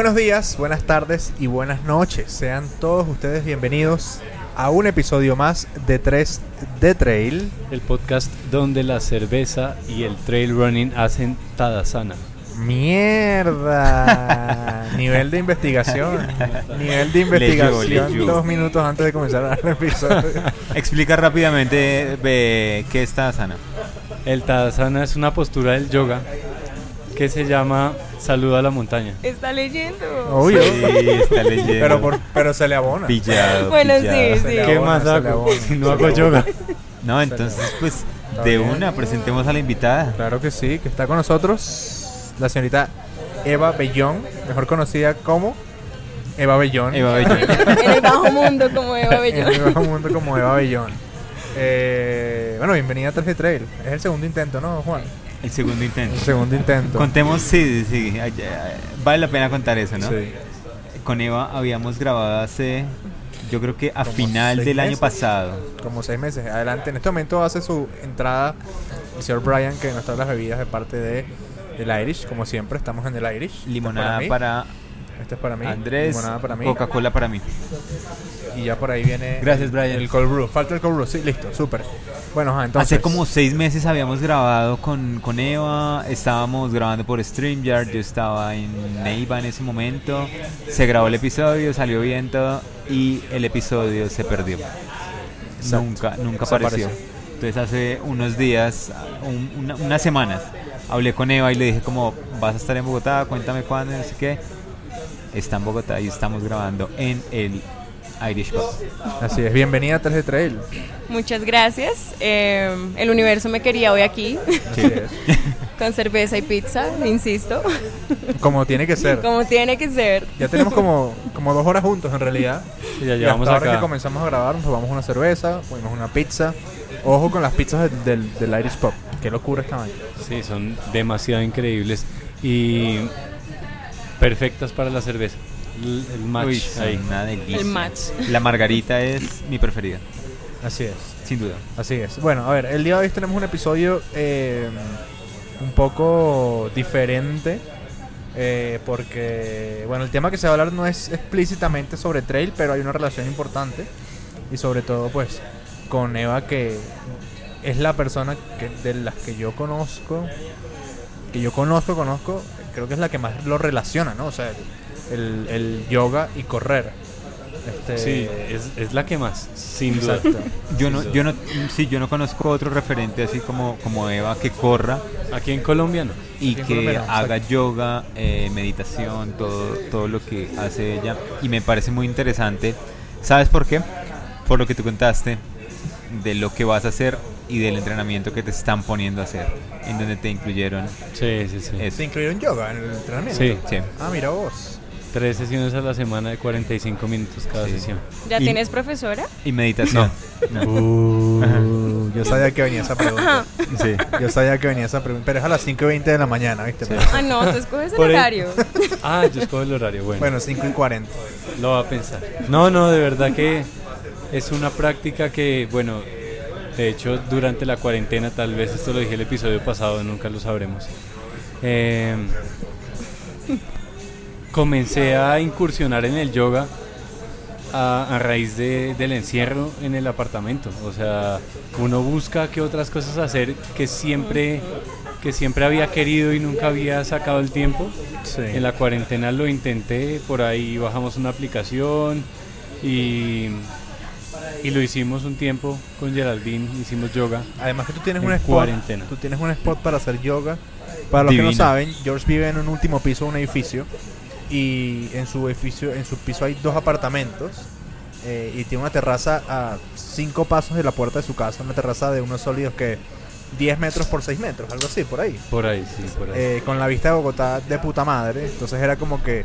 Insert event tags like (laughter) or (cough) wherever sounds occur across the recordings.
Buenos días, buenas tardes y buenas noches. Sean todos ustedes bienvenidos a un episodio más de 3 de Trail. El podcast donde la cerveza y el trail running hacen tadasana. Mierda. (laughs) Nivel de investigación. Nivel de investigación leyó. dos minutos antes de comenzar el episodio. Explica rápidamente ve, qué es Tadasana. El tadasana es una postura del yoga que se llama saludo a la montaña. Está leyendo. Obvio. Sí, está leyendo. Pero, por- pero se le abona. Pillado, Bueno, sí, pillado. sí. Le ¿Qué abona, más hago si (laughs) no hago yoga? No, entonces, pues, de bien. una, presentemos a la invitada. Claro que sí, que está con nosotros la señorita Eva Bellón, mejor conocida como Eva Bellón. Eva Bellón. (laughs) En el bajo mundo como Eva En Bellón. el bajo mundo como Eva Bellón. Eh, bueno, bienvenida a 3G Trail. Es el segundo intento, ¿no, Juan? El segundo intento. El segundo intento. Contemos, sí, sí, vale la pena contar eso, ¿no? Sí. Con Eva habíamos grabado hace, yo creo que a Como final del año pasado. Como seis meses. Adelante. En este momento hace su entrada el señor Brian, que nos trae las bebidas de parte de del Irish. Como siempre, estamos en el Irish. Limonada para, Este es para mí. Andrés, Limonada para mí. Coca-Cola para mí. Y ya por ahí viene. Gracias, Brian. El cold brew. Falta el cold brew. Sí, listo, súper. Bueno, ajá, entonces. Hace como seis meses habíamos grabado con, con Eva, estábamos grabando por StreamYard, yo estaba en Neiva en ese momento, se grabó el episodio, salió bien todo y el episodio se perdió. Exacto. Nunca, nunca Desapareció. apareció. Entonces hace unos días, un- una- unas semanas, hablé con Eva y le dije como, vas a estar en Bogotá, cuéntame cuándo, no sé qué. Está en Bogotá y estamos grabando en el Irish Pub. Así es. Bienvenida a 3G Trail. Muchas gracias. Eh, el universo me quería hoy aquí, Así es. (laughs) con cerveza y pizza, insisto, Como tiene que ser. como tiene que ser. Ya tenemos como, (laughs) como dos horas juntos en realidad. Y ya Y llevamos hasta ahora acá. que comenzamos a grabar, nos tomamos una cerveza, comimos una pizza. Ojo con las pizzas del, del, Irish Pop. Qué locura esta vaina. Sí, son demasiado increíbles y perfectas para la cerveza. L- El match Uy, son ahí. una delicia. El match. La margarita es mi preferida, Así es. sin duda. Así es. Bueno, a ver, el día de hoy tenemos un episodio eh, un poco diferente. eh, porque, bueno, el tema que se va a hablar no es explícitamente sobre trail, pero hay una relación importante. Y sobre todo, pues, con Eva, que es la persona que, de las que yo conozco, que yo conozco, conozco, creo que es la que más lo relaciona, ¿no? O sea, el, el yoga y correr. Este, Sí, es, es la que más, sin duda. Yo no, yo no, sí, yo no conozco otro referente así como, como Eva que corra Aquí en Colombia no. y que Colombia no, haga yoga, eh, meditación, todo, todo lo que hace ella. Y me parece muy interesante. ¿Sabes por qué? Por lo que tú contaste de lo que vas a hacer y del entrenamiento que te están poniendo a hacer, en donde te incluyeron Sí, sí, sí. eso. ¿Se incluyeron yoga en el entrenamiento? Sí, Sí. Ah, mira vos. tres sesiones a la semana de 45 minutos cada Sí. sesión. ¿Ya Y- tienes profesora? Y meditación. No. Uh, yo sabía que venía esa pregunta. Sí. Yo sabía que venía esa pregunta. Pero es a las 5 y 20 de la mañana, ¿viste? Ah, no, tú escoges el horario. (laughs) Ah, yo escojo el horario, bueno. Bueno, 5 y 40. Lo va a pensar. No, no, de verdad que es una práctica que, bueno, de hecho durante la cuarentena, tal vez esto lo dije el episodio pasado, nunca lo sabremos. eh, comencé a incursionar en el yoga a, a raíz de- del encierro en el apartamento. O sea, uno busca qué otras cosas hacer que siempre, que siempre había querido y nunca había sacado el tiempo. Sí. En la cuarentena lo intenté, por ahí bajamos una aplicación y, y lo hicimos un tiempo con Geraldine, hicimos yoga. Además que tú tienes En un spot. cuarentena. Tú tienes un spot para hacer yoga. Para los que no Divino. saben, George vive en un último piso de un edificio. Y en su edificio, en su piso hay dos apartamentos. eh, y tiene una terraza a cinco pasos de la puerta de su casa. Una terraza de unos sólidos que 10 metros por 6 metros, algo así, por ahí. Por ahí, sí, por ahí. eh, con la vista de Bogotá de puta madre. Entonces era como que.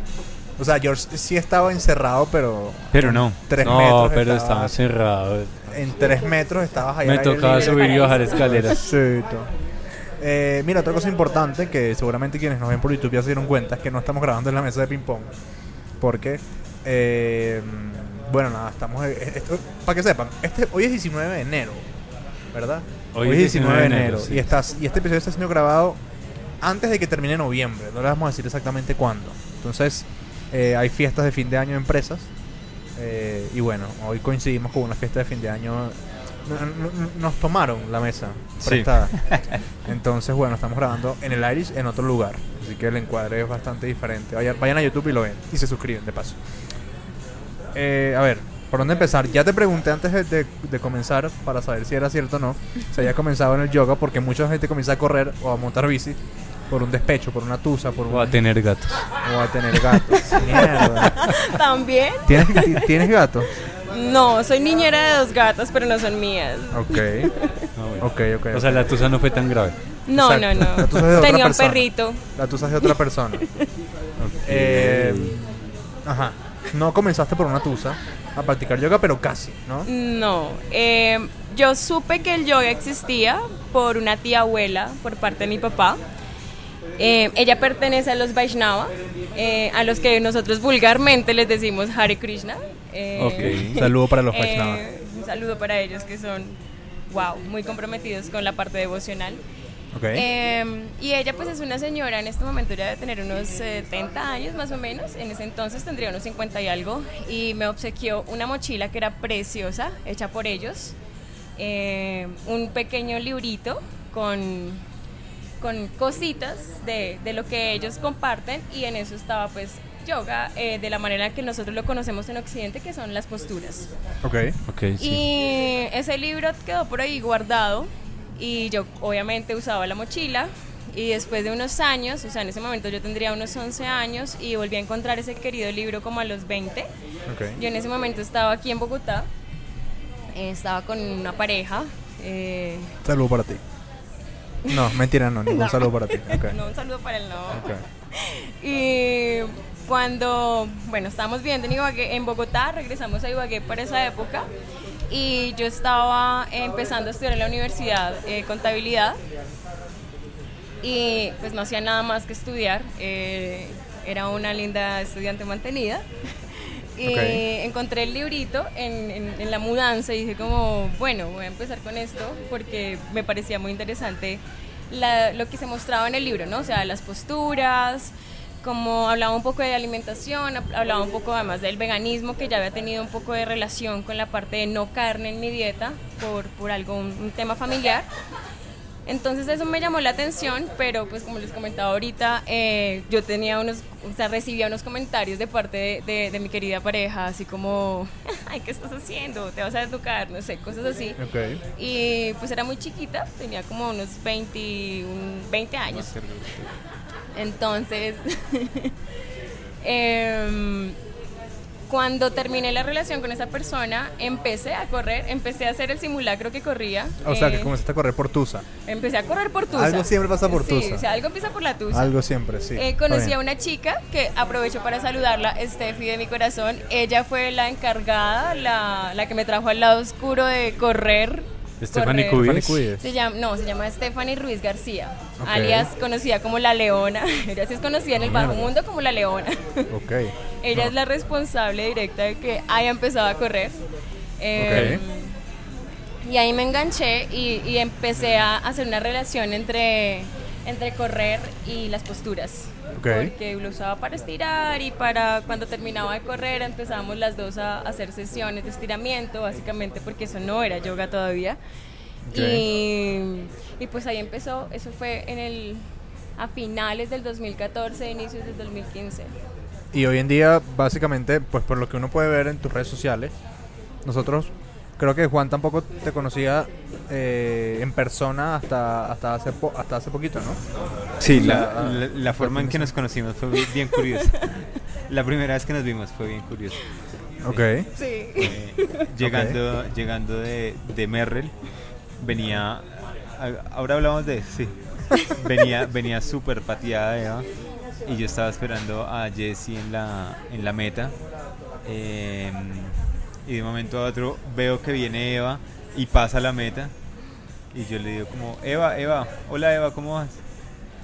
O sea, George sí estaba encerrado, pero. Pero no. 3 no, metros. pero estaba- estaba cerrado. En 3 metros estabas ahí. Me tocaba subir y bajar escaleras. (laughs) Sí, Eh, mira, otra cosa importante que seguramente quienes nos ven por YouTube ya se dieron cuenta es que no estamos grabando en la mesa de ping-pong. Porque, eh, bueno, nada, estamos. esto- para que sepan, este, hoy es 19 de enero, ¿verdad? Hoy Hoy, es es 19 de enero. sí. y, estás, y este episodio está siendo grabado antes de que termine noviembre. No le vamos a decir exactamente cuándo. Entonces, Eh, hay fiestas de fin de año en empresas. eh, y bueno, hoy coincidimos con una fiesta de fin de año. Nos tomaron la mesa Sí. prestada. (laughs) Entonces, bueno, estamos grabando en el Irish en otro lugar. Así que el encuadre es bastante diferente. Vayan, vayan a YouTube y lo ven. Y se suscriben, de paso. Eh, a ver, ¿por dónde empezar? Ya te pregunté antes de, de- de comenzar para saber si era cierto o no. Se había comenzado en el yoga porque mucha gente comienza a correr o a montar bici por un despecho, por una tusa, por O a un- tener gatos. o a tener gatos. (laughs) Mierda. (laughs) ¿También? ¿Tienes, ti- ¿Tienes gato? No, soy niñera de dos gatas, pero no son mías. Ok, (laughs) Ah, bueno. ok, ok. O sea, la tusa no fue tan grave. No, Exacto. no, La tusa es de no. otra Tenía un persona. perrito. La tusa es de otra persona. Eh, ajá. No comenzaste por una tusa a practicar yoga, pero casi, ¿no? No. eh, yo supe que el yoga existía por una tía abuela, por parte de mi papá. Eh, ella pertenece a los Vaishnava, eh, a los que nosotros vulgarmente les decimos Hare Krishna. Eh, Ok. Saludo para los eh, Vaishnava. un saludo para ellos que son, wow, muy comprometidos con la parte devocional. Ok. Eh, y ella pues es una señora, en este momento ya debe tener unos 70 años más o menos, en ese entonces tendría unos 50 y algo, y me obsequió una mochila que era preciosa, hecha por ellos, eh, un pequeño librito con, con cositas de, de lo que ellos comparten, y en eso estaba pues yoga eh, de la manera que nosotros lo conocemos en Occidente, que son las posturas. ok. Ok, sí. Y ese libro quedó por ahí guardado y yo obviamente usaba la mochila y después de unos años, o sea, en ese momento yo tendría unos 11 años y volví a encontrar ese querido libro como a los 20. ok. Yo en ese momento estaba aquí en Bogotá, eh, estaba con una pareja. eh, Saludo para ti. No, mentira, no, (laughs) ningún No. saludo para ti. No, un saludo para él, no. (laughs) Y cuando, bueno, estábamos viendo en Ibagué, en Bogotá, regresamos a Ibagué para esa época y yo estaba empezando a estudiar en la universidad eh, contabilidad y pues no hacía nada más que estudiar, eh, era una linda estudiante mantenida. Ok. encontré el librito en, la mudanza y dije como, bueno, voy a empezar con esto porque me parecía muy interesante lo que se mostraba en el libro, ¿no? O sea, las posturas, como hablaba un poco de alimentación, hab- hablaba un poco además del veganismo, que ya había tenido un poco de relación con la parte de no carne en mi dieta por, por un tema familiar. Entonces eso me llamó la atención, pero pues como les comentaba ahorita, eh, yo tenía unos, o sea, recibía unos comentarios de parte de, de- de mi querida pareja, así como, (laughs) ay, ¿qué estás haciendo? ¿Te vas a educar? No sé, cosas así. Ok. Y pues era muy chiquita, tenía como unos 20, un- 20 años. Entonces, (laughs) em, cuando terminé la relación con esa persona, empecé a correr, empecé a hacer el simulacro que corría. O sea, que eh, comenzaste a correr por tusa. Empecé a correr por Tusa. Algo siempre pasa por Sí, Tusa. o sea, algo empieza por la Tusa. Algo siempre, sí. Eh, conocí a una chica que aprovecho para saludarla, Steffi de mi corazón. Ella fue la encargada, la, la que me trajo al lado oscuro de correr. Stephanie. Cubis. Se llama, no, se llama Stephanie Ruiz García, alias conocida como la Leona. (laughs) Ella sí es conocida en el bajo mundo como la Leona. Ok. (laughs) Ella No. es la responsable directa de que haya empezado a correr. Eh, Y ahí me enganché y, y empecé a hacer una relación entre, entre correr y las posturas. Porque lo usaba para estirar y para cuando terminaba de correr empezábamos las dos a hacer sesiones de estiramiento, básicamente porque eso no era yoga todavía. Y, y pues ahí empezó, eso fue en el, a finales del 2014, inicios del 2015. Y hoy en día, básicamente, pues por lo que uno puede ver en tus redes sociales, nosotros, creo que Juan tampoco te conocía eh, en persona hasta hasta hace po- hasta hace poquito, ¿no? Sí, sea, la, la- la forma en que nos conocimos fue bien, curiosa. (laughs) La primera vez que nos vimos fue bien curiosa. Ok. Sí. Eh, llegando llegando de, de Merrell, venía. Ahora hablamos de. Sí. Venía, venía súper pateada Eva. Y yo estaba esperando a Jessie en la, en la meta. eh, y de un momento a otro veo que viene Eva y pasa la meta. Y yo le digo como, Eva, Eva, hola Eva, ¿cómo vas?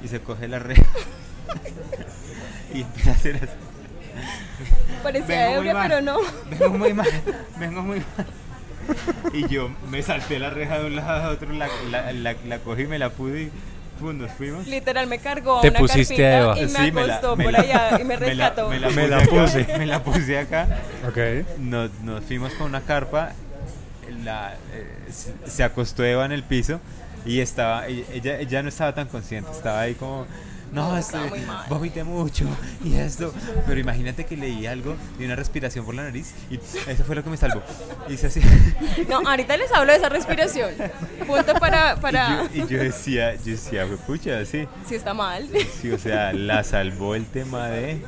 Y se coge la red. (laughs) y empieza a hacer así. Parecía ebria, pero no. Vengo muy mal, vengo muy mal. (laughs) Y yo me salté la reja de un lado a otro, la, la, la, la cogí, me la pude y pum, nos fuimos. Literal me cargó a Te una pusiste carpita a Eva. y me Sí, me la- acostó me por la- allá y me Me la, rescató. me la Me la puse, acá, me la puse acá. Ok. Nos, nos fuimos con una carpa. La, eh, se- se acostó Eva en el piso y estaba ella, ella no estaba tan consciente, estaba ahí como no, No, este, vomité mucho y esto, pero imagínate que leí algo de una respiración por la nariz y eso fue lo que me salvó. Y hice así. (laughs) No, ahorita les hablo de esa respiración. Punto para, para... Y, yo, y yo decía, yo decía, pucha, sí, Si está mal. sí, o sea, la salvó el tema de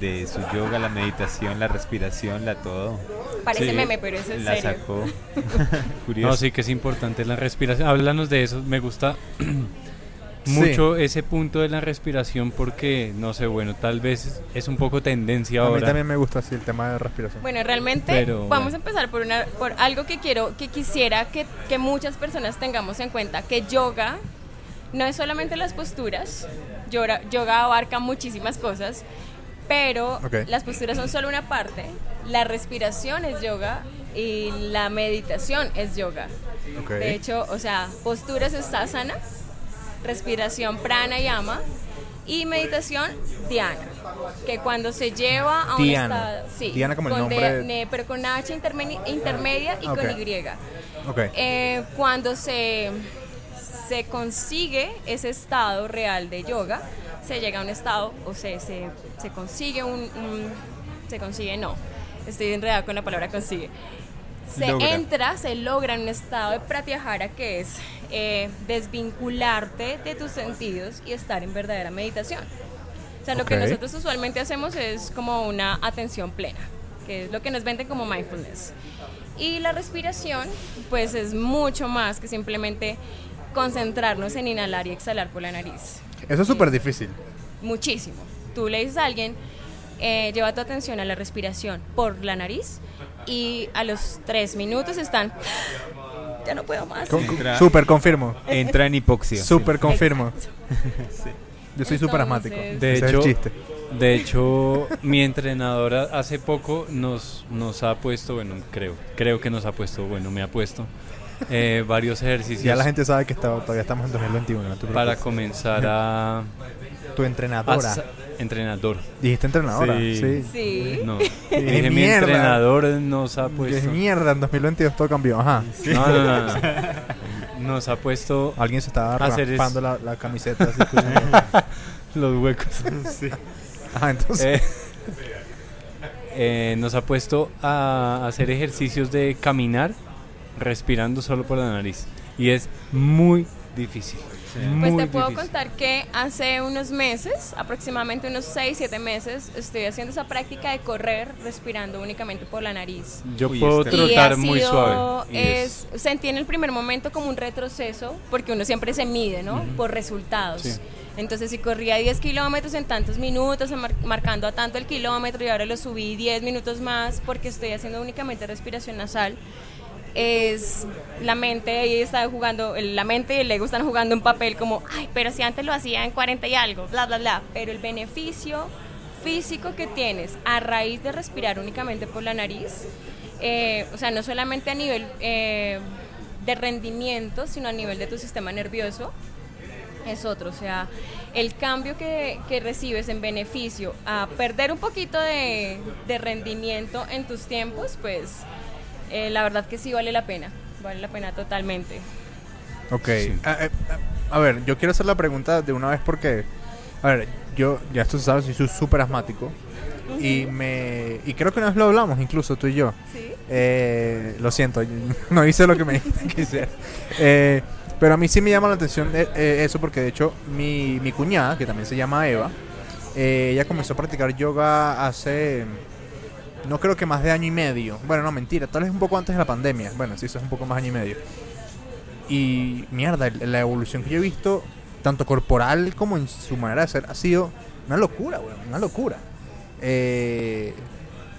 de su yoga, la meditación, la respiración, la todo. Parece Sí. meme, pero eso es la serio. sacó. (laughs) (laughs) Curioso. No, sí que es importante la respiración. Háblanos de eso. Me gusta (clears throat) mucho ese punto de la respiración porque, no sé, bueno, tal vez es un poco tendencia A mí ahora. también me gusta así el tema de respiración. Bueno, realmente Pero, vamos bueno. a empezar por una por algo que quiero que quisiera que, que muchas personas tengamos en cuenta que yoga no es solamente las posturas, yoga, yoga abarca muchísimas cosas, pero las posturas son solo una parte, la respiración es yoga y la meditación es yoga. De hecho, o sea, posturas es asana, respiración pranayama y meditación dhyana, que cuando se lleva a un Dhyana. estado, sí, Dhyana como el con nombre- de- pero con H intermedi- intermedia y con Y. Ok. Eh, cuando se, se consigue ese estado real de yoga, se llega a un estado, o se, se, se consigue un, un- Se consigue, no. Estoy enredada con la palabra consigue. Se Logra. entra, se logra en un estado de pratyahara que es eh, desvincularte de tus sentidos y estar en verdadera meditación. O sea, lo que nosotros usualmente hacemos es como una atención plena, que es lo que nos venden como mindfulness. Y la respiración, pues es mucho más que simplemente concentrarnos en inhalar y exhalar por la nariz. Eso es súper difícil. Muchísimo. Tú le dices a alguien, eh, lleva tu atención a la respiración por la nariz y a los tres minutos están, ya no puedo más. Con- Entra- Súper confirmo. Entra en hipoxia. Súper confirmo. (laughs) Yo soy súper Entonces- asmático. De Ese es hecho, el chiste. de hecho, mi entrenadora hace poco nos, nos ha puesto, bueno, creo, creo que nos ha puesto, bueno, me ha puesto eh, varios ejercicios Ya la gente sabe que está- todavía estamos en 2021. no te para preocupes. comenzar a, Tu entrenadora. entrenador. Dijiste entrenadora. Sí. Sí. Sí. No, Qué dije mi entrenador nos ha puesto. mierda, en 2022 todo cambió. Ajá. No, no, no, no. Nos ha puesto Alguien se estaba raspando la, la camiseta. Así, (laughs) los huecos. Ajá, entonces. Eh, eh, nos ha puesto a hacer ejercicios de caminar respirando solo por la nariz. Y es muy difícil. Pues Muy te puedo difícil. contar que hace unos meses, aproximadamente unos 6, 7 meses, estoy haciendo esa práctica de correr respirando únicamente por la nariz. Yo Uy, puedo Y trotar muy suave. Es, sentí en el primer momento como un retroceso, porque uno siempre se mide, ¿no? Por resultados. Sí. Entonces, si corría 10 kilómetros en tantos minutos, mar- marcando a tanto el kilómetro, y ahora lo subí 10 minutos más porque estoy haciendo únicamente respiración nasal, es la mente ahí está jugando, la mente y el ego están jugando un papel como, ay, pero si antes lo hacía en 40 y algo, bla, bla, bla. Pero el beneficio físico que tienes a raíz de respirar únicamente por la nariz, eh, o sea, no solamente a nivel eh, de rendimiento, sino a nivel de tu sistema nervioso, es otro. O sea, el cambio que, que recibes en beneficio a perder un poquito de, de rendimiento en tus tiempos, pues eh, la verdad que sí vale la pena. Vale la pena totalmente. Ok. Sí. A, a- a ver, yo quiero hacer la pregunta de una vez porque. A ver, yo, ya esto se sabe, soy súper asmático. Y me. Y creo que una vez lo hablamos, incluso tú y yo. Sí. Eh, lo siento, (laughs) no hice lo que me (laughs) dijiste que hiciera. Eh, pero a mí sí me llama la atención eh, eh, eso porque de hecho mi, mi cuñada, que también se llama Eva, eh, ella comenzó a practicar yoga hace, no creo que más de año y medio. Bueno, no, mentira, tal vez un poco antes de la pandemia. Bueno, sí, eso es un poco más año y medio. Y mierda, la evolución que yo he visto, tanto corporal como en su manera de ser, ha sido una locura, una locura. Eh,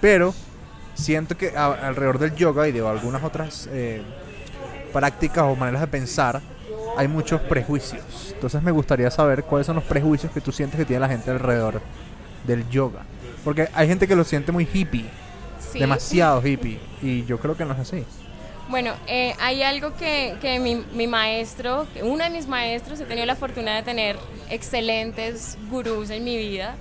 pero siento que alrededor del yoga y de algunas otras eh, prácticas o maneras de pensar hay muchos prejuicios. Entonces me gustaría saber cuáles son los prejuicios que tú sientes que tiene la gente alrededor del yoga. Porque hay gente que lo siente muy hippie, Sí. demasiado hippie, y yo creo que no es así. Bueno, eh, hay algo que, que mi, mi maestro, uno de mis maestros, he tenido la fortuna de tener excelentes gurús en mi vida.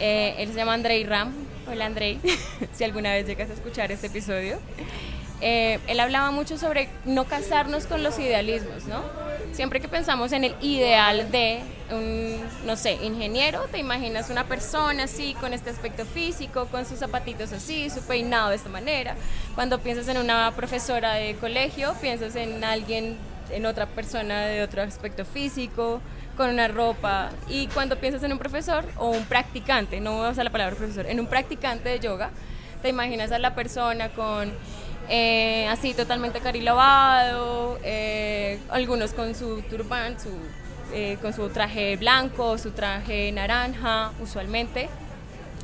Eh, él se llama Andrei Ram. Hola Andrei, (laughs) si alguna vez llegas a escuchar este episodio. Eh, él hablaba mucho sobre no casarnos con los idealismos, ¿no? Siempre que pensamos en el ideal de un, no sé, ingeniero, te imaginas una persona así, con este aspecto físico, con sus zapatitos así, su peinado de esta manera. Cuando piensas en una profesora de colegio, piensas en alguien, en otra persona de otro aspecto físico, con una ropa. Y cuando piensas en un profesor o un practicante, no voy a usar la palabra profesor, en un practicante de yoga, te imaginas a la persona con eh, así totalmente carilabado, eh, algunos con su turban, su, eh, con su traje blanco, su traje naranja, usualmente,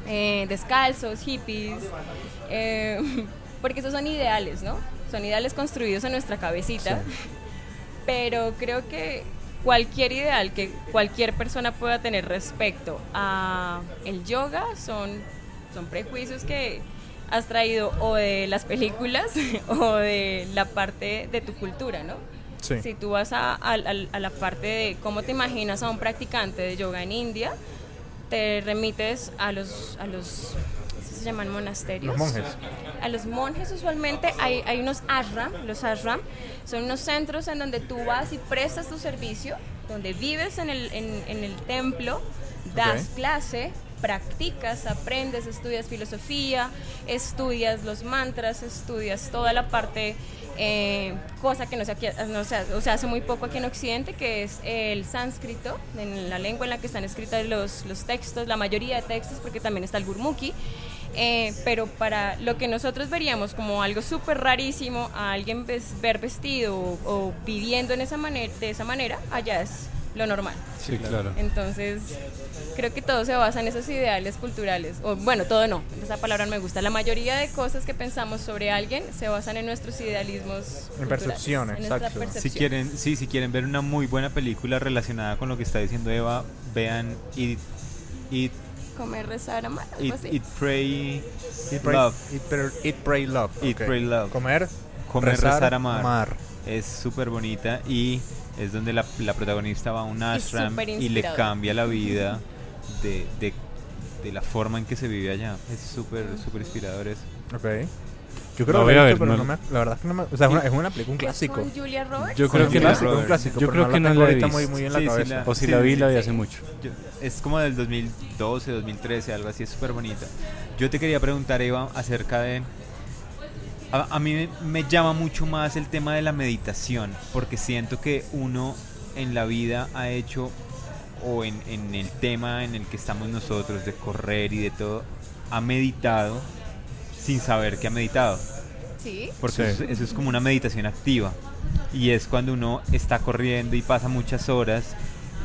eh, descalzos, hippies, (laughs) porque esos son ideales, ¿no? Son ideales construidos en nuestra cabecita, (laughs) pero creo que cualquier ideal que cualquier persona pueda tener respecto a el yoga son, son prejuicios que has traído o de las películas (laughs) o de la parte de tu cultura, ¿no? Sí. Si tú vas a, a- a- la parte de cómo te imaginas a un practicante de yoga en India, te remites a los, a los ¿cómo se llaman monasterios. Los monjes. A los monjes usualmente hay, hay unos ashram, los ashram son unos centros en donde tú vas y prestas tu servicio, donde vives en el, en, en el templo, das Ok. clase, practicas, aprendes, estudias filosofía, estudias los mantras, estudias toda la parte, eh, cosa que no se, hace muy poco aquí en Occidente, que es el sánscrito, en la lengua en la que están escritos los, los textos, la mayoría de textos, porque también está el gurmukhi. Eh, pero para lo que nosotros veríamos como algo súper rarísimo a alguien ver vestido o, viviendo de esa manera, allá es lo normal. Sí, claro. Entonces, creo que todo se basa en esos ideales culturales. O bueno, todo no, esa palabra no me gusta. La mayoría de cosas que pensamos sobre alguien se basan en nuestros idealismos. En culturales, percepciones, exacto. Si percepción. quieren, sí, si quieren ver una muy buena película relacionada con lo que está diciendo Eva, vean Eat, Eat, Comer, rezar, amar, algo Eat, así. Eat, Pray, Eat, pray, Love. eat, pray- eat, pray, love. Pray, love. Comer, Comer, rezar, amar. amar. Es súper bonita y es donde la, la protagonista va a un ashram y le cambia la vida de, de, de la forma en que se vive allá. Es súper, súper inspirador eso. Ok. Yo creo La que lo he visto, pero no- no me, la verdad es que no me... O sea, es una, es una película, un ¿Que es clásico. con Julia Roberts? Yo creo que no- un clásico. Yo creo no que no la he ahorita muy, visto. muy en la Sí, sí, cabeza. la- O si Sí, la vi, sí, la vi sí. hace mucho. Yo- es como del 2012, 2013, algo así, es súper bonita. Yo te quería preguntar, Eva, acerca de... A, a mí me, llama mucho más el tema de la meditación, porque siento que uno en la vida ha hecho, o en, en el tema en el que estamos nosotros, de correr y de todo, ha meditado sin saber que ha meditado. Sí. Porque Sí. eso, eso es como una meditación activa. Y es cuando uno está corriendo y pasa muchas horas.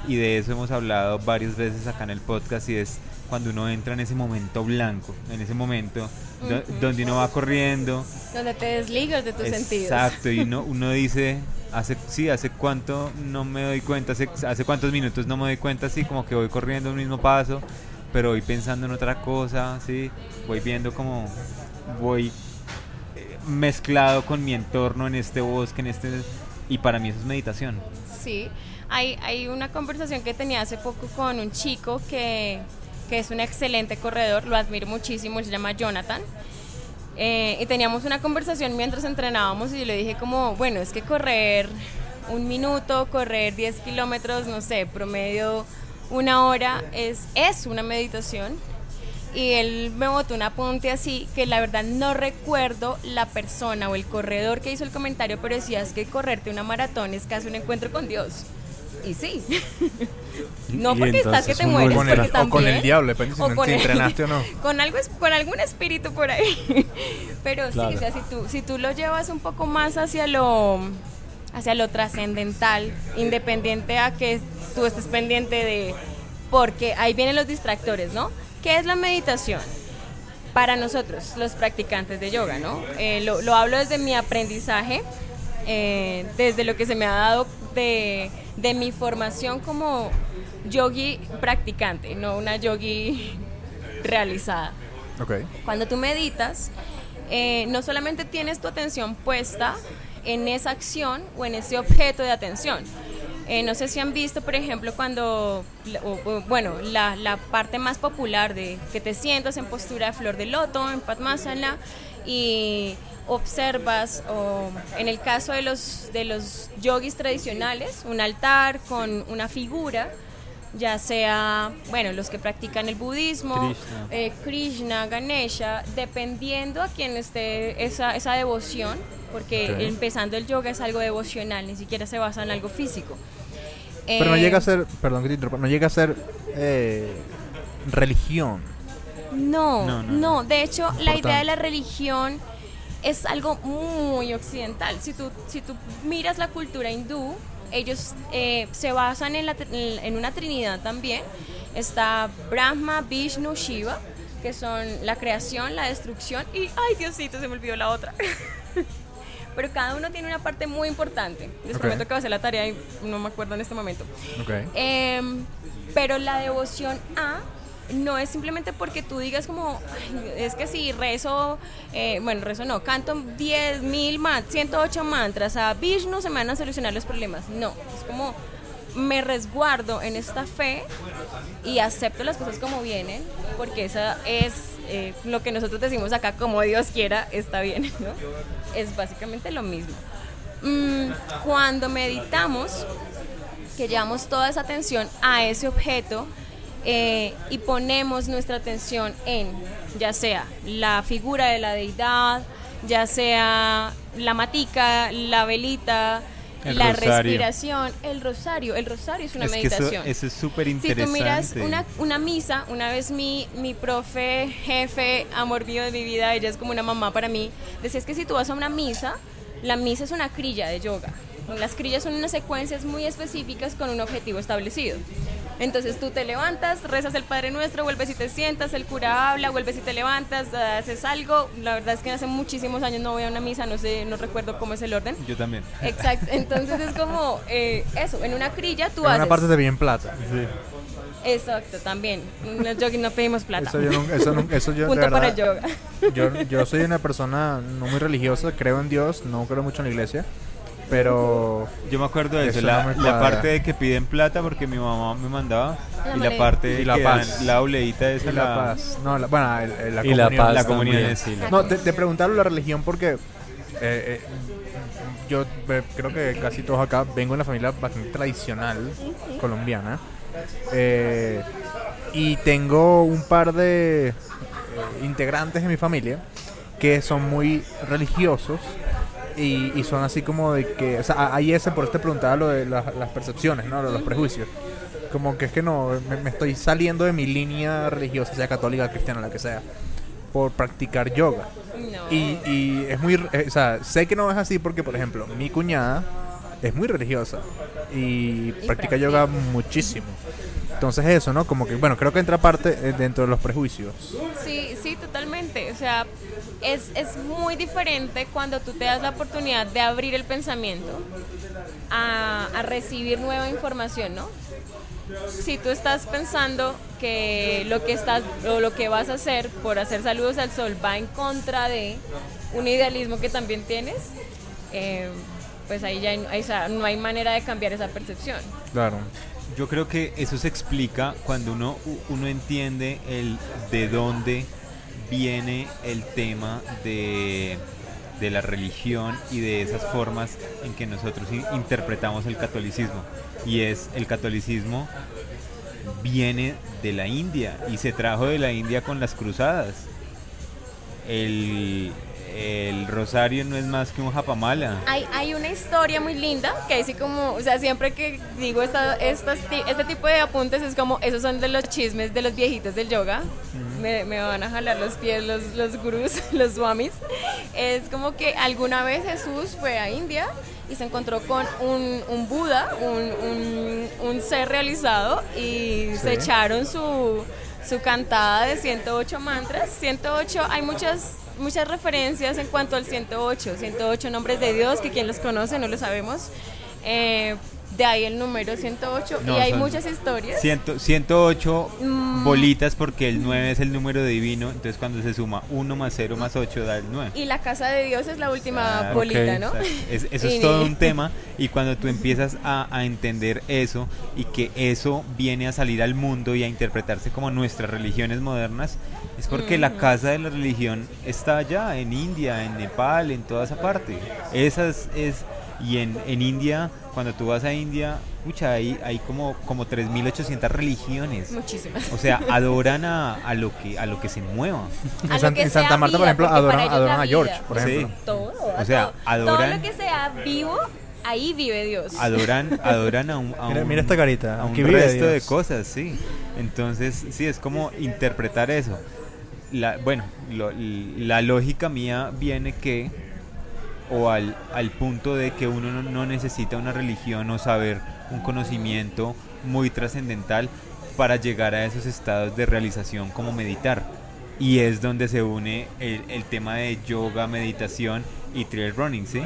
Y de eso hemos hablado varias veces acá en el podcast. Y es cuando uno entra en ese momento blanco. En ese momento do- Ujú. donde uno va corriendo. Donde te desligas de tus sentidos. Exacto. Y uno, (laughs) uno dice, hace, sí, hace cuánto no me doy cuenta. Hace, hace cuántos minutos no me doy cuenta. Así como que voy corriendo el mismo paso. Pero voy pensando en otra cosa. Sí. Voy viendo como voy eh, mezclado con mi entorno en este bosque, en este y para mí eso es meditación. Sí, hay, hay una conversación que tenía hace poco con un chico que, que es un excelente corredor, lo admiro muchísimo, él se llama Jonathan. Eh, y teníamos una conversación mientras entrenábamos y yo le dije como, bueno, es que correr un minuto, correr 10 kilómetros, no sé, promedio una hora, es, es una meditación. Y él me botó un apunte así, que la verdad no recuerdo la persona o el corredor que hizo el comentario, pero decía es que correrte una maratón es casi un encuentro con Dios. Y sí. no porque estás que te mueres, con porque el, o también. con el diablo, depende si, no- si el- entrenaste o no. (laughs) con algo con algún espíritu por ahí (laughs) pero Claro. sí o sea si tú si tú lo llevas un poco más hacia lo hacia lo trascendental independiente a que tú estés pendiente de porque ahí vienen los distractores no qué es la meditación para nosotros los practicantes de yoga no Eh, lo, lo hablo desde mi aprendizaje eh, desde lo que se me ha dado de, de mi formación como yogi practicante no una yogi (laughs) realizada Ok. cuando tú meditas, eh, no solamente tienes tu atención puesta en esa acción o en ese objeto de atención. Eh, no sé si han visto, por ejemplo, cuando, bueno, la, la, parte más popular de que te sientas en postura de flor de loto, en Padmasana, y observas, o en el caso de los, de los yogis tradicionales, un altar con una figura, ya sea, bueno, los que practican el budismo, Krishna, eh, Ganesha, dependiendo a quien esté esa, esa devoción, porque empezando el yoga es algo devocional, ni siquiera se basa en algo físico. Pero no llega a eh, ser, perdón que te no llega a ser eh, religión. No, no, de hecho la idea de la religión es algo muy occidental. Si tú, si tú miras la cultura hindú, ellos eh, se basan en, la, en una trinidad también. Está Brahma, Vishnu, Shiva, que son la creación, la destrucción y, ay Diosito, se me olvidó la otra. (laughs) Pero cada uno tiene una parte muy importante. Les prometo que va a ser la tarea y no me acuerdo en este momento. Em, pero la devoción a no es simplemente porque tú digas como, es que si rezo, eh, bueno, rezo no, canto 10 mil, 108 mantras a Vishnu se me van a solucionar los problemas. No, es como me resguardo en esta fe y acepto las cosas como vienen, porque esa es eh, lo que nosotros decimos acá, como Dios quiera, está bien, (laughs) ¿no? Es básicamente lo mismo. Mm, cuando meditamos, que llevamos toda esa atención a ese objeto, eh, y ponemos nuestra atención en ya sea la figura de la deidad, ya sea la matica, la velita, la respiración, el rosario. El rosario es una meditación. eso, es súper interesante. Si tú miras una, una, misa, una vez mi, mi profe, jefe, amor mío de mi vida, ella es como una mamá para mí, decía es que si tú vas a una misa, la misa es una crilla de yoga. Las crillas son unas secuencias muy específicas con un objetivo establecido. Entonces tú te levantas, rezas el Padre Nuestro, vuelves y te sientas, el cura habla, vuelves y te levantas, haces algo. La verdad es que hace muchísimos años no voy a una misa, no sé, no recuerdo cómo es el orden. Yo también. Exacto. Entonces es como eh, eso, en una crilla tú en haces. Una parte de bien plata. Sí. Exacto, también. En el yoga no pedimos plata. Eso yo, eso, eso yo Punto para el yoga. Yo, yo soy una persona no muy religiosa, creo en Dios, no creo mucho en la iglesia pero yo me acuerdo de eso, la, parte de que piden plata porque mi mamá me mandaba y la parte de la que paz. la obleita esa la, paz. No bueno la, y la paz la comunión no te, te, preguntaron la religión porque eh, eh, yo creo que casi todos acá vengo de una familia bastante tradicional colombiana eh, y tengo un par de integrantes de mi familia que son muy religiosos y, son así como de que, o sea, ahí ese por este preguntaba lo de las, percepciones, ¿no? Los, prejuicios. Como que es que no, me, estoy saliendo de mi línea religiosa, sea católica, cristiana, la que sea, por practicar yoga. Y, y es muy, eh, o sea, sé que no es así porque, por ejemplo, mi cuñada es muy religiosa y, practica yoga muchísimo. Entonces eso, ¿no? Como que, bueno, creo que entra parte eh, dentro de los prejuicios. Sí, sí, totalmente. O sea, es, es muy diferente cuando tú te das la oportunidad de abrir el pensamiento a, a recibir nueva información, ¿no? si tú estás pensando que lo que estás o lo que vas a hacer por hacer saludos al sol va en contra de un idealismo que también tienes, eh, pues ahí ya no hay manera de cambiar esa percepción. Claro. Yo creo que eso se explica cuando uno, uno entiende el de dónde viene el tema de, de la religión y de esas formas en que nosotros interpretamos el catolicismo. Y es el catolicismo viene de la India y se trajo de la India con las cruzadas. El, el rosario no es más que un japamala. Hay, hay una historia muy linda que así como, o sea, siempre que digo esta, este tipo de apuntes es como, esos son de los chismes de los viejitos del yoga. me, me, van a jalar los pies los, los gurús, (laughs) los swamis. Es como que alguna vez Jesús fue a India y se encontró con un, un Buda, un, un, ser realizado y se echaron su, su cantada de 108 mantras. 108, hay muchas muchas referencias en cuanto al 108, 108 nombres de Dios, que quien los conoce no lo sabemos. Eh, de ahí el número 108 No, y hay muchas historias. Ciento- 108 Mm. bolitas porque el 9 es el número divino, entonces cuando se suma 1 más 0 más 8 da el 9. Y la casa de Dios es la última Claro, bolita, ok, ¿no? (laughs) Es- eso es todo un (laughs) tema y cuando tú empiezas a, a entender eso y que eso viene a salir al mundo y a interpretarse como nuestras religiones modernas, es porque la casa de la religión está allá, en India, en Nepal, en toda esa parte. Esa es, es- y en, en India, cuando tú vas a India, pucha, hay, hay como, como 3.800 religiones. Muchísimas. O sea, (laughs) adoran a, a lo que a lo que se mueva. En, A lo San- que en Santa Marta, por ejemplo, adoran, adoran a George, por Sí. ejemplo. Todo, O sea, todo. adoran- Todo lo que sea vivo, ahí vive Dios. Adoran, adoran a un, a Mira, un- mira esta carita. a un resto de cosas, sí. Entonces, sí, es como interpretar eso. La, bueno, lo- la lógica mía viene que, o al, al punto de que uno no, no necesita una religión o saber un conocimiento muy trascendental para llegar a esos estados de realización como meditar. Y es donde se une el, el tema de yoga, meditación y trail running, ¿sí?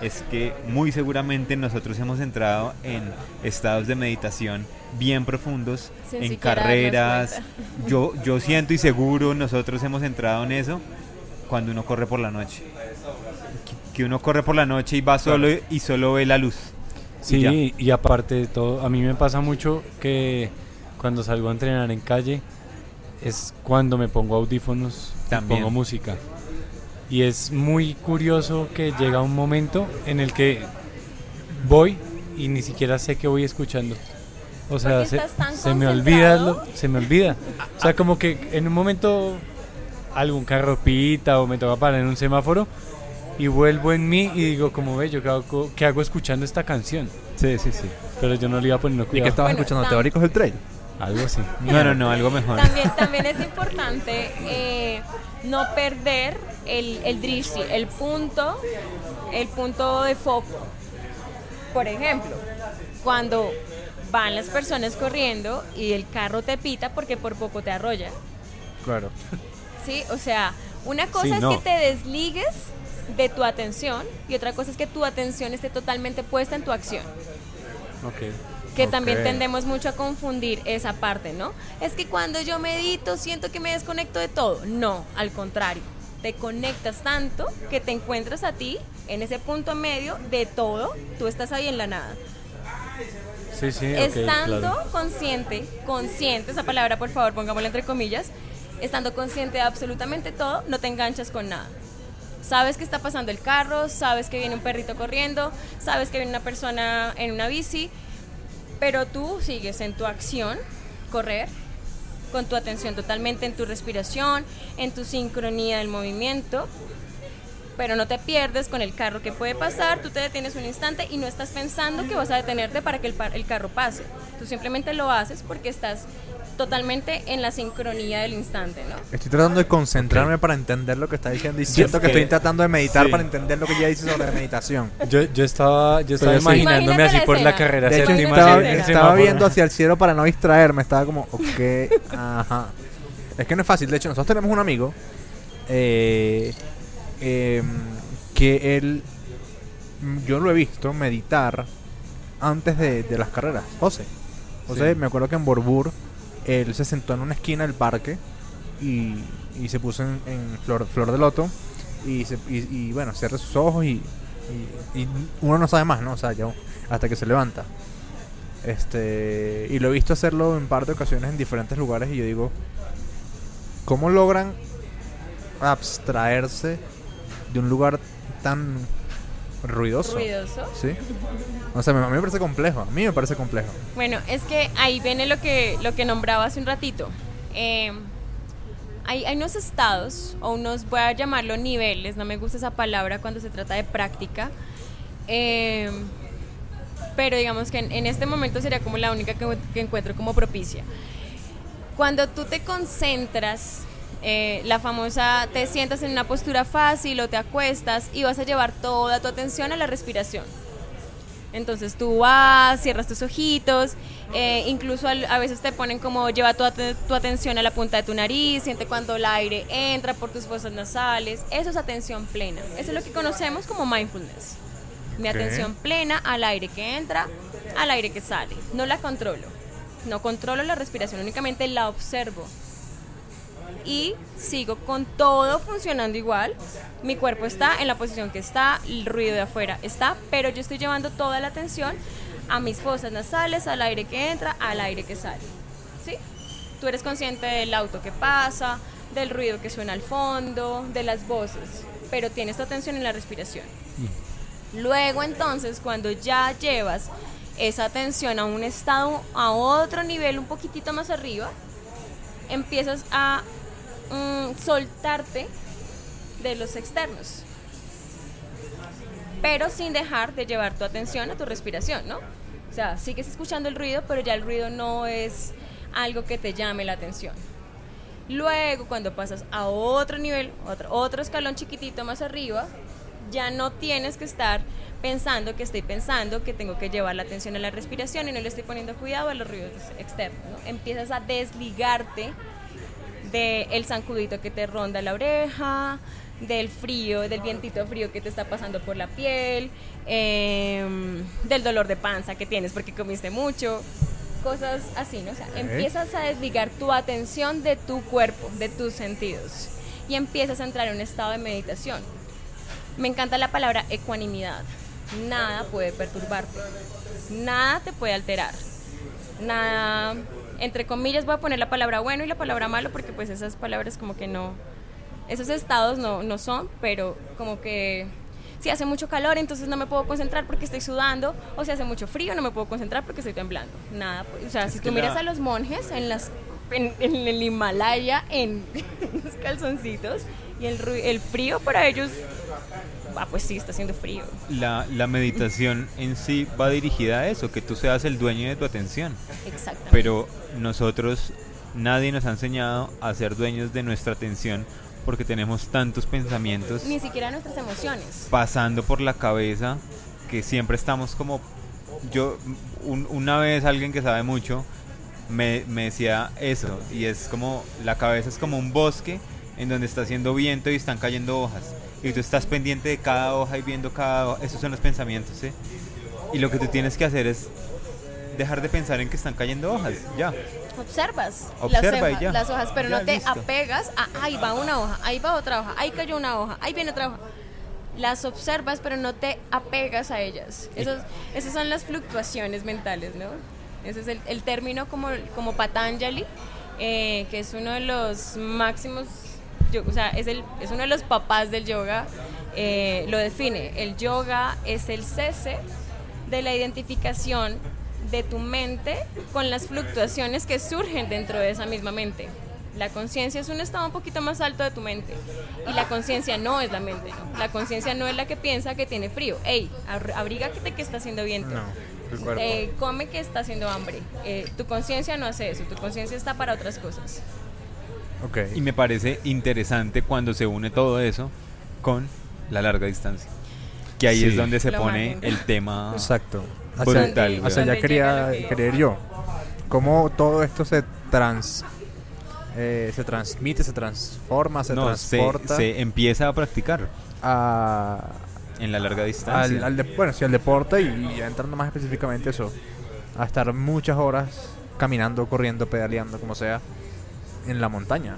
Es que muy seguramente nosotros hemos entrado en estados de meditación bien profundos, Sin en carreras. Yo, yo siento y seguro nosotros hemos entrado en eso cuando uno corre por la noche. Que- Que uno corre por la noche y va solo y solo ve la luz. Sí, y aparte de todo, a mí me pasa mucho que cuando salgo a entrenar en calle es cuando me pongo audífonos y También. pongo música. Y es muy curioso que llega un momento en el que voy y ni siquiera sé qué voy escuchando. O sea, se, me olvida, lo- se me olvida. O sea, como que en un momento algún carro pita o me toca parar en un semáforo y vuelvo en mí y digo, como ve, yo qué hago, qué hago escuchando esta canción. Sí, sí, sí. Pero yo no le iba poniendo ¿Y cuidado. qué estabas Bueno, escuchando? ¿Teóricos del trail? Algo así. (laughs) No, no, no, algo mejor. También, también es importante eh, no perder el, el drishti, el punto, el punto de foco. Por ejemplo, cuando van las personas corriendo y el carro te pita porque por poco te arrolla. Claro. ¿Sí? O sea, una cosa Sí, es no. que te desligues de tu atención y otra cosa es que tu atención esté totalmente puesta en tu acción. Ok. Que también tendemos mucho a confundir esa parte, ¿no? Es que cuando yo medito siento que me desconecto de todo. No, al contrario. Te conectas tanto que te encuentras a ti en ese punto medio de todo. Tú estás ahí en la nada. Sí, sí, Estando claro. consciente, consciente, esa palabra por favor pongámosla entre comillas, estando consciente de absolutamente todo, no te enganchas con nada. Sabes que está pasando el carro, sabes que viene un perrito corriendo, sabes que viene una persona en una bici, pero tú sigues en tu acción, correr, con tu atención totalmente en tu respiración, en tu sincronía del movimiento, pero no te pierdes con el carro que puede pasar, tú te detienes un instante y no estás pensando que vas a detenerte para que el, el carro pase. Tú simplemente lo haces porque estás totalmente en la sincronía del instante, ¿no? Estoy tratando de concentrarme para entender lo que está diciendo y siento que que- estoy tratando de meditar sí. para entender lo que ella dice sobre meditación. Yo, yo estaba, yo estaba imaginándome así la por la carrera De hecho, la estaba, viendo hacia el cielo para no distraerme. Estaba como, ok, ajá. Es que no es fácil. De hecho, nosotros tenemos un amigo eh, em, que él, yo lo he visto meditar antes de, de las carreras. José. José, Sí. me acuerdo que en Borbur él se sentó en una esquina del parque y, y se puso en, flor, flor de loto y, se, y, y, bueno, cierra sus ojos y, y- y uno no sabe más, ¿no? O sea, ya hasta que se levanta. Este, y lo he visto hacerlo en par de ocasiones en diferentes lugares y yo digo, ¿cómo logran abstraerse de un lugar tan ruidoso? Ruidoso. ¿Sí? O sea, a mí me parece complejo, a mí me parece complejo. Bueno, es que ahí viene lo que, lo que nombraba hace un ratito. Eh, hay, hay unos estados, o unos, voy a llamarlo niveles, no me gusta esa palabra cuando se trata de práctica, eh, pero digamos que en, en este momento sería como la única que, que encuentro como propicia. Cuando tú te concentras, eh, la famosa, te sientas en una postura fácil o te acuestas y vas a llevar toda tu atención a la respiración. Entonces tú vas, cierras tus ojitos, eh, incluso al- a veces te ponen como lleva tu, tu atención a la punta de tu nariz, siente cuando el aire entra por tus fosas nasales. Eso es atención plena. Eso es lo que conocemos como mindfulness. Mi atención plena al aire que entra, al aire que sale. No la controlo. No controlo la respiración, únicamente la observo. Y sigo con todo funcionando igual. Mi cuerpo está en la posición que está, el ruido de afuera está, pero yo estoy llevando toda la atención a mis fosas nasales, al aire que entra, al aire que sale. ¿Sí? Tú eres consciente del auto que pasa, del ruido que suena al fondo, de las voces, pero tienes tu atención en la respiración. Luego entonces, cuando ya llevas esa atención a un estado, a otro nivel, un poquitito más arriba, empiezas a mm, soltarte de los externos. Pero sin dejar de llevar tu atención a tu respiración, ¿no? O sea, sigues escuchando el ruido, pero ya el ruido no es algo que te llame la atención. Luego, cuando pasas a otro nivel, otro, escalón chiquitito más arriba, ya no tienes que estar pensando que estoy pensando que tengo que llevar la atención a la respiración y no le estoy poniendo cuidado a los ruidos externos. ¿no? Empiezas a desligarte del zancudito que te ronda la oreja, del frío, del vientito frío que te está pasando por la piel, em, del dolor de panza que tienes porque comiste mucho, cosas así, ¿no? O sea, empiezas a desligar tu atención de tu cuerpo, de tus sentidos y empiezas a entrar en un estado de meditación. Me encanta la palabra ecuanimidad. Nada puede perturbarte, nada te puede alterar, nada, entre comillas voy a poner la palabra bueno y la palabra malo porque pues esas palabras como que no, esos estados no, no son, pero como que si hace mucho calor entonces no me puedo concentrar porque estoy sudando, o si hace mucho frío no me puedo concentrar porque estoy temblando, nada, pues, o sea, Es si tú miras a los monjes en las en, en el Himalaya en (laughs) los calzoncitos y el, el frío para ellos, ah, pues sí, está haciendo frío. La, la meditación en sí va dirigida a eso, que tú seas el dueño de tu atención. Exactamente. Pero nosotros, nadie nos ha enseñado a ser dueños de nuestra atención porque tenemos tantos pensamientos Ni siquiera nuestras emociones. pasando por la cabeza que siempre estamos como... Yo, un- una vez alguien que sabe mucho me, me decía eso, y es como, la cabeza es como un bosque en donde está haciendo viento y están cayendo hojas. Y tú estás pendiente de cada hoja y viendo cada hoja. Esos son los pensamientos, ¿sí? Y lo que tú tienes que hacer es dejar de pensar en que están cayendo hojas, ya. Observas Observa las, hojas, ya. las hojas, pero Ya, no te listo. apegas a, ahí va una hoja, ahí va otra hoja, ahí cayó una hoja, ahí viene otra hoja. Las observas, pero no te apegas a ellas. Esos, esas son las fluctuaciones mentales, ¿no? Ese es el, el término como, como Patanjali, eh, que es uno de los máximos, yo- o sea, es, el, es uno de los papás del yoga, eh, lo define. El yoga es el cese de la identificación de tu mente con las fluctuaciones que surgen dentro de esa misma mente. La conciencia es un estado un poquito más alto de tu mente y la conciencia no es la mente. La conciencia no es la que piensa que tiene frío. Ey, abr- abrígate que está haciendo viento. No. Eh, come que está haciendo hambre. Eh, tu conciencia no hace eso. Tu conciencia está para otras cosas. ok. Y me parece interesante cuando se une todo eso con la larga distancia. Que ahí Sí. es donde se Lo pone el tema Exacto. Hacia, brutal. Donde quería, ir yo. Cómo todo esto se trans eh, se transmite, se transforma, se No, se, transporta se empieza a practicar a, en la larga distancia. al, al de- bueno, sí, al deporte y, y ya entrando más específicamente eso, a estar muchas horas caminando, corriendo, pedaleando, como sea, en la montaña.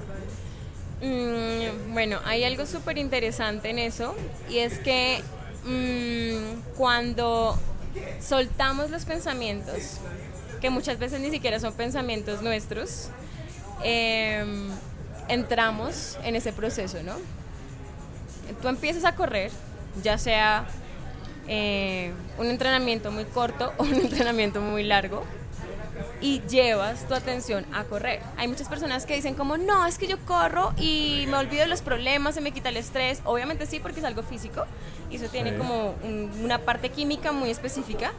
Mm, bueno, hay algo súper interesante en eso y es que mm, cuando soltamos los pensamientos, que muchas veces ni siquiera son pensamientos nuestros, em, entramos en ese proceso, ¿no? Tú empiezas a correr, ya sea eh, un entrenamiento muy corto (laughs) o un entrenamiento muy largo, y llevas tu atención a correr. Hay muchas personas que dicen como, no, es que yo corro y me olvido de los problemas, se me quita el estrés. Obviamente sí, porque es algo físico y eso tiene como un- una parte química muy específica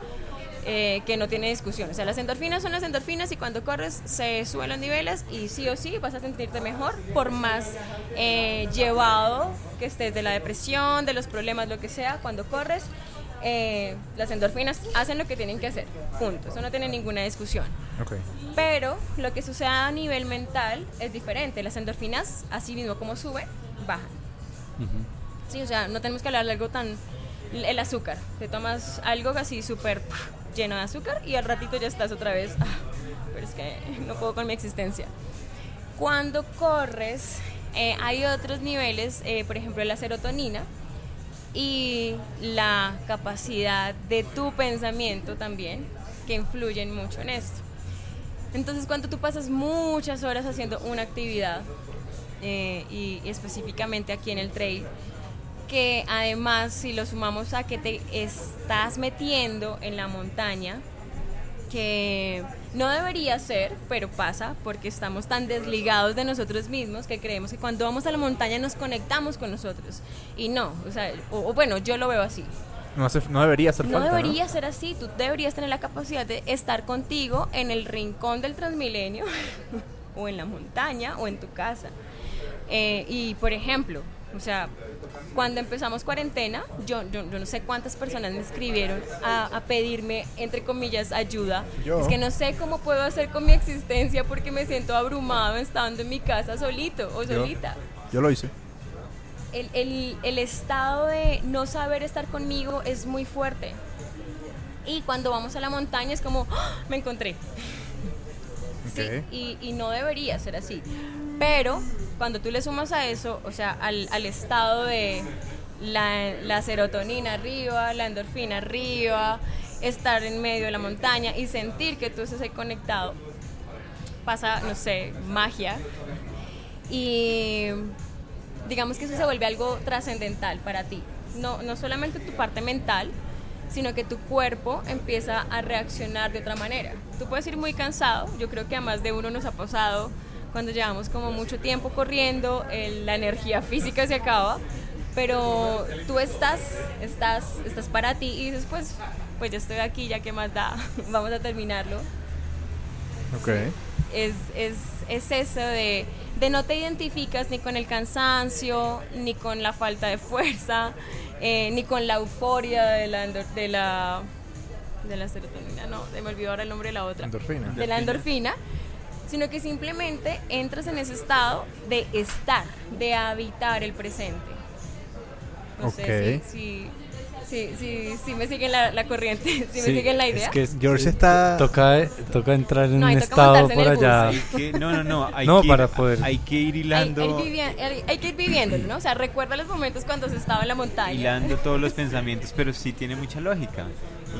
eh, que no tiene discusión. O sea, las endorfinas son las endorfinas y cuando corres se suben los niveles y sí o sí vas a sentirte mejor por más eh, llevado que estés de la depresión, de los problemas, lo que sea, cuando corres. Eh, las endorfinas hacen lo que tienen que hacer, punto. Eso no tiene ninguna discusión. Ok. Pero lo que sucede a nivel mental es diferente. Las endorfinas, así mismo como suben, bajan. Sí, o sea, no tenemos que hablar de algo tan el azúcar. Te tomas algo así súper lleno de azúcar y al ratito ya estás otra vez. "Ah, pero es que no puedo con mi existencia. Cuando corres, eh, hay otros niveles, eh, por ejemplo la serotonina y la capacidad de tu pensamiento también, que influyen mucho en esto. Entonces, cuando tú pasas muchas horas haciendo una actividad, eh, y, específicamente aquí en el trail, que además si lo sumamos a que te estás metiendo en la montaña, que no debería ser, pero pasa porque estamos tan desligados de nosotros mismos que creemos que cuando vamos a la montaña nos conectamos con nosotros. Y no, o sea, o, o bueno, yo lo veo así. No, debería ser No falta, debería ser así, tú deberías tener la capacidad de estar contigo en el rincón del Transmilenio, (laughs) o en la montaña, o en tu casa. Eh, y por ejemplo, o sea, cuando empezamos cuarentena, yo, yo, yo no sé cuántas personas me escribieron a, a pedirme, entre comillas, ayuda. Yo. Es que no sé cómo puedo hacer con mi existencia porque me siento abrumado estando en mi casa solito o solita Yo lo hice. el, el- el estado de no saber estar conmigo es muy fuerte. Y cuando vamos a la montaña es como, ¡Ah! me encontré. (laughs) Sí, y, y no debería ser así. Pero cuando tú le sumas a eso, o sea, al, estado de la, la serotonina arriba, la endorfina arriba, estar en medio de la montaña y sentir que tú estás ahí conectado, pasa, no sé, magia. Y digamos que eso se vuelve algo trascendental para ti. No, no solamente tu parte mental, sino que tu cuerpo empieza a reaccionar de otra manera. Tú puedes ir muy cansado, yo creo que a más de uno nos ha pasado cuando llevamos como mucho tiempo corriendo, el- la energía física se acaba, pero tú estás, estás, estás para ti y dices, pues, pues ya estoy aquí, ya que más da, (laughs) vamos a terminarlo Ok. es, es, es eso de, de no te identificas ni con el cansancio, ni con la falta de fuerza, eh, ni con la euforia de la, de la, de la serotonina, no, me olvidó ahora el nombre de la otra. Endorfina. De la endorfina, sino que simplemente entras en ese estado de estar, de habitar el presente. No sé Ok. si, si, si, si, si me siguen la, la corriente, (laughs) si me Sí, siguen la idea. Es que George sí, está- Toca, toca entrar en No, un estado por allá. Hay que- no, no, no. Hay No, que ir- para poder- Hay que ir hilando, hay que ir viviéndolo, ¿no? O sea, recuerda los momentos cuando se estaba en la montaña. hilando todos los (laughs) pensamientos, pero sí tiene mucha lógica.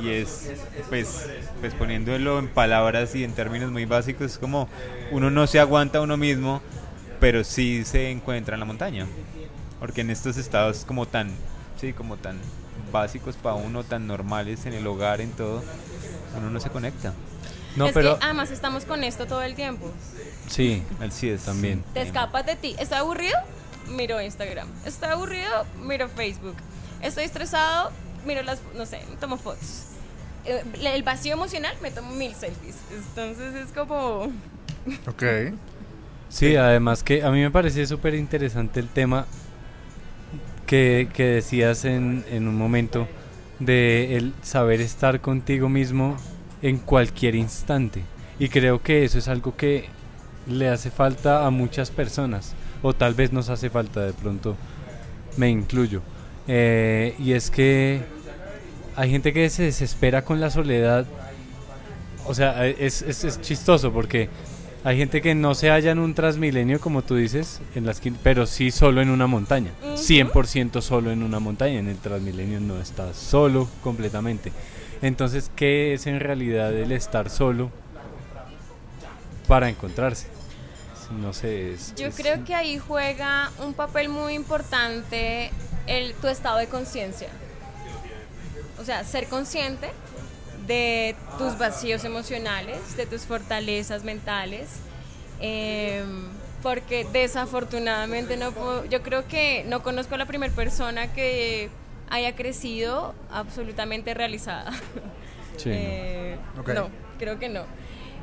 Y es, pues, pues poniéndolo en palabras y en términos muy básicos, es como uno no se aguanta a uno mismo, pero sí se encuentra en la montaña. Porque en estos estados como tan, sí, como tan básicos para uno, tan normales en el hogar, en todo, uno no se conecta. No, es pero que además estamos con esto todo el tiempo. sí, Así es. También. Te escapas de ti. ¿Estoy aburrido? Miro Instagram. ¿Estoy aburrido? Miro Facebook. ¿Estoy estresado? Miro las, no sé, tomo fotos. Eh, El vacío emocional, me tomo mil selfies. Entonces es como... Ok. Sí, además que a mí me parece súper interesante el tema que, que decías en, en un momento de el saber estar contigo mismo en cualquier instante. Y creo que eso es algo que le hace falta a muchas personas, o tal vez nos hace falta de pronto, me incluyo. Eh, y es que hay gente que se desespera con la soledad. O sea, es, es, es chistoso porque hay gente que no se halla en un transmilenio, como tú dices, en la esquina, pero sí solo en una montaña. Ujú. 100% solo en una montaña. En el transmilenio no está solo completamente. Entonces, ¿qué es en realidad el estar solo para encontrarse? No sé. es- Yo es- creo que ahí juega un papel muy importante el, tu estado de conciencia. O sea, ser consciente de tus vacíos emocionales, de tus fortalezas mentales. em, porque desafortunadamente no puedo- yo creo que no conozco a la primera persona que haya crecido absolutamente realizada. (laughs) Sí, no. Eh, Ok. No, creo que no.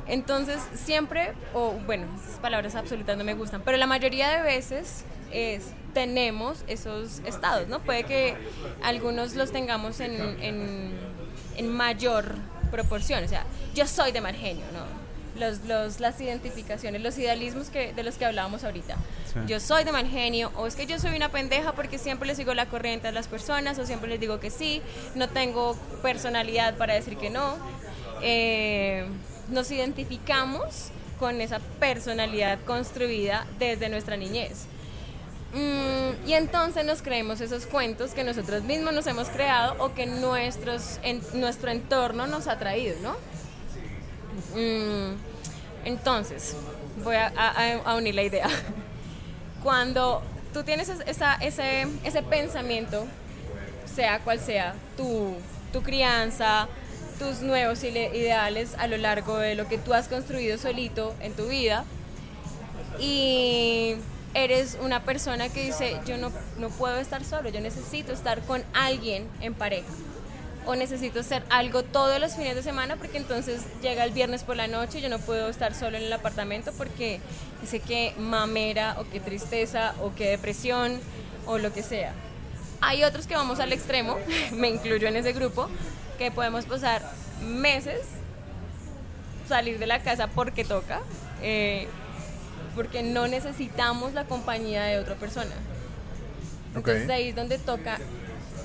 Entonces, siempre, o bueno, esas palabras absolutas no me gustan, pero la mayoría de veces es, tenemos esos estados, ¿no? Puede que algunos los tengamos en, en, en mayor proporción, o sea, yo soy de mal genio, ¿no? los, los, las identificaciones, los idealismos que, de los que hablábamos ahorita. Sí. Yo soy de mal genio, o es que yo soy una pendeja porque siempre les sigo la corriente a las personas, o siempre les digo que sí, no tengo personalidad para decir que no. Eh, nos identificamos con esa personalidad construida desde nuestra niñez. Mm, y entonces nos creemos esos cuentos que nosotros mismos nos hemos creado o que nuestros, en, nuestro entorno nos ha traído, ¿no? Mm, entonces, voy a, unir la idea. (laughs) Cuando tú tienes es- esa, ese, ese pensamiento, sea cual sea tu, tu crianza, tus nuevos ide- ideales a lo largo de lo que tú has construido solito en tu vida, y eres una persona que dice, yo no, no puedo estar solo, yo necesito estar con alguien en pareja. O necesito hacer algo todos los fines de semana porque entonces llega el viernes por la noche y yo no puedo estar solo en el apartamento porque sé que mamera o qué tristeza o qué depresión o lo que sea. Hay otros que vamos al extremo, (laughs) me incluyo en ese grupo, que podemos pasar meses salir de la casa porque toca, eh, porque no necesitamos la compañía de otra persona. Entonces Ok. de ahí es donde toca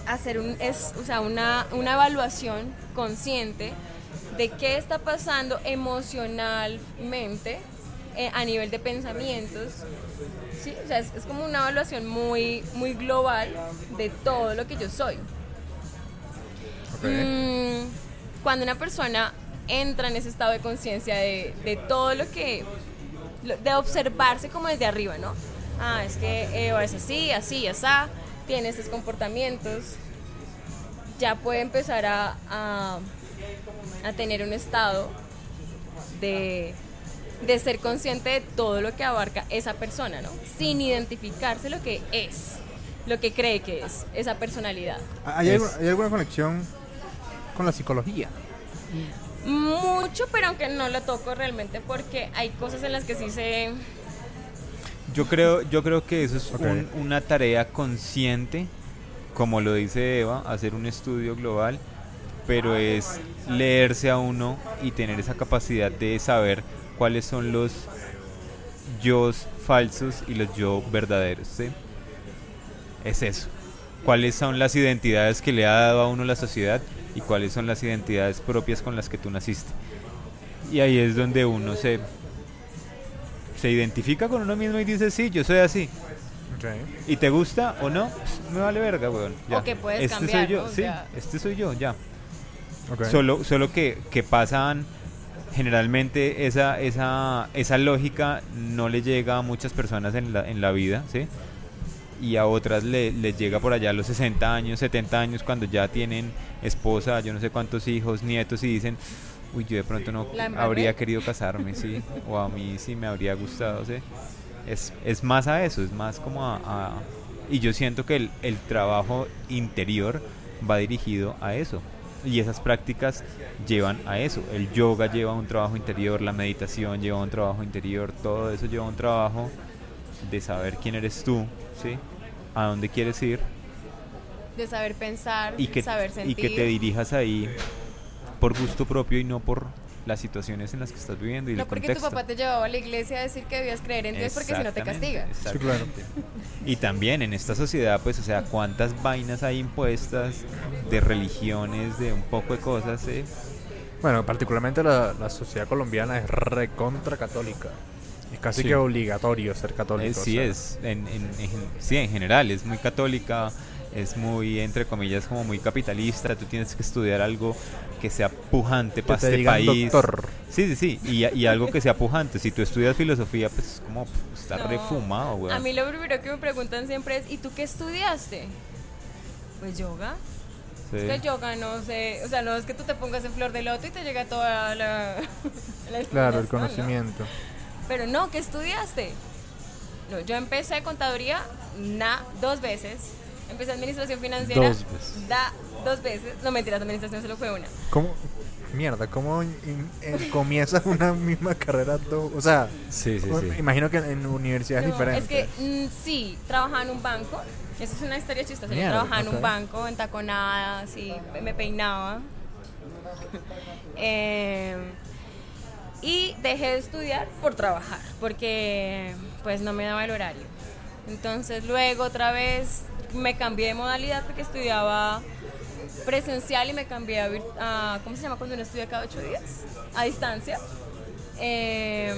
hacer un, es, o sea, una, una evaluación consciente de qué está pasando emocionalmente eh, a nivel de pensamientos. ¿sí? O sea, es, es como una evaluación muy, muy global de todo lo que yo soy. Mm, cuando una persona entra en ese estado de conciencia de, de todo lo que. De observarse como desde arriba, ¿no? Ah, es que Eva es así, así, así, tiene estos comportamientos. Ya puede empezar a, a, a tener un estado de, de ser consciente de todo lo que abarca esa persona, ¿no? Sin identificarse lo que es, lo que cree que es, esa personalidad. ¿Hay, Es- alguna, hay alguna conexión con la psicología? Mucho, pero aunque no lo toco realmente porque hay cosas en las que sí se... Yo creo, yo creo que eso es un- una tarea consciente, como lo dice Eva, hacer un estudio global, pero es leerse a uno y tener esa capacidad de saber cuáles son los yo falsos y los yo verdaderos. ¿sí? Es eso. ¿Cuáles son las identidades que le ha dado a uno la sociedad y cuáles son las identidades propias con las que tú naciste? Y ahí es donde uno se se identifica con uno mismo y dice, sí, yo soy así. ¿Y te gusta o no? Pues, me vale verga, weón. ya. O que puedes este cambiar, soy yo, sí, este soy yo, ya. Solo, solo que, que pasan, generalmente esa, esa, esa lógica no le llega a muchas personas en la, en la vida, ¿sí? Y a otras le, les llega por allá a los 60 años, 70 años, cuando ya tienen esposa, yo no sé cuántos hijos, nietos, y dicen, uy, yo de pronto no habría querido casarme, sí, o a mí sí me habría gustado, sí. Es, es más a eso, es más como a... a- y yo siento que el, el trabajo interior va dirigido a eso. Y esas prácticas llevan a eso. El yoga lleva un trabajo interior, la meditación lleva un trabajo interior, todo eso lleva un trabajo de saber quién eres tú, ¿sí? A dónde quieres ir de saber pensar, y que, saber y sentir. que te dirijas ahí por gusto propio y no por las situaciones en las que estás viviendo y no el porque contexto. tu papá te llevaba a la iglesia a decir que debías creer en Dios porque si no te castiga. Sí, claro. Y también en esta sociedad, pues, o sea, cuántas vainas hay impuestas de religiones, de un poco de cosas, ¿eh? Bueno, particularmente la, la sociedad colombiana es recontra católica. Es casi Sí. que obligatorio ser católico. Eh, o sí sea. es, en, en- en- sí, en general, es muy católica, es muy, entre comillas, como muy capitalista, tú tienes que estudiar algo que sea pujante para te este digan país. doctor. Sí, sí, sí, y, y algo que sea pujante. Si tú estudias filosofía, pues es como, pff, está No. refumado, weón. A mí lo primero que me preguntan siempre es, ¿y tú qué estudiaste? Pues yoga. Sí. Es que el yoga no sé, o sea, no es que tú te pongas en flor de loto y te llega toda la, (laughs) la Claro, el explicación, ¿no? Pero no, ¿qué estudiaste? No, yo empecé contaduría na, dos veces. Empecé administración financiera. Dos veces. Da, dos veces. No, mentiras, administración solo fue una. ¿Cómo? Mierda, ¿cómo in- in- eh, comienzas una misma carrera? do- o sea, Sí, sí, sí. imagino que en universidades No, diferentes. es que mm, sí, trabajaba en un banco. Esa es una historia chistosa. Yo trabajaba en un banco, en taconada, así, me peinaba. (laughs) Eh, Y dejé de estudiar por trabajar, porque pues no me daba el horario. Entonces luego otra vez me cambié de modalidad porque estudiaba presencial y me cambié a, a- ¿cómo se llama cuando uno estudia cada ocho días? A distancia. Eh,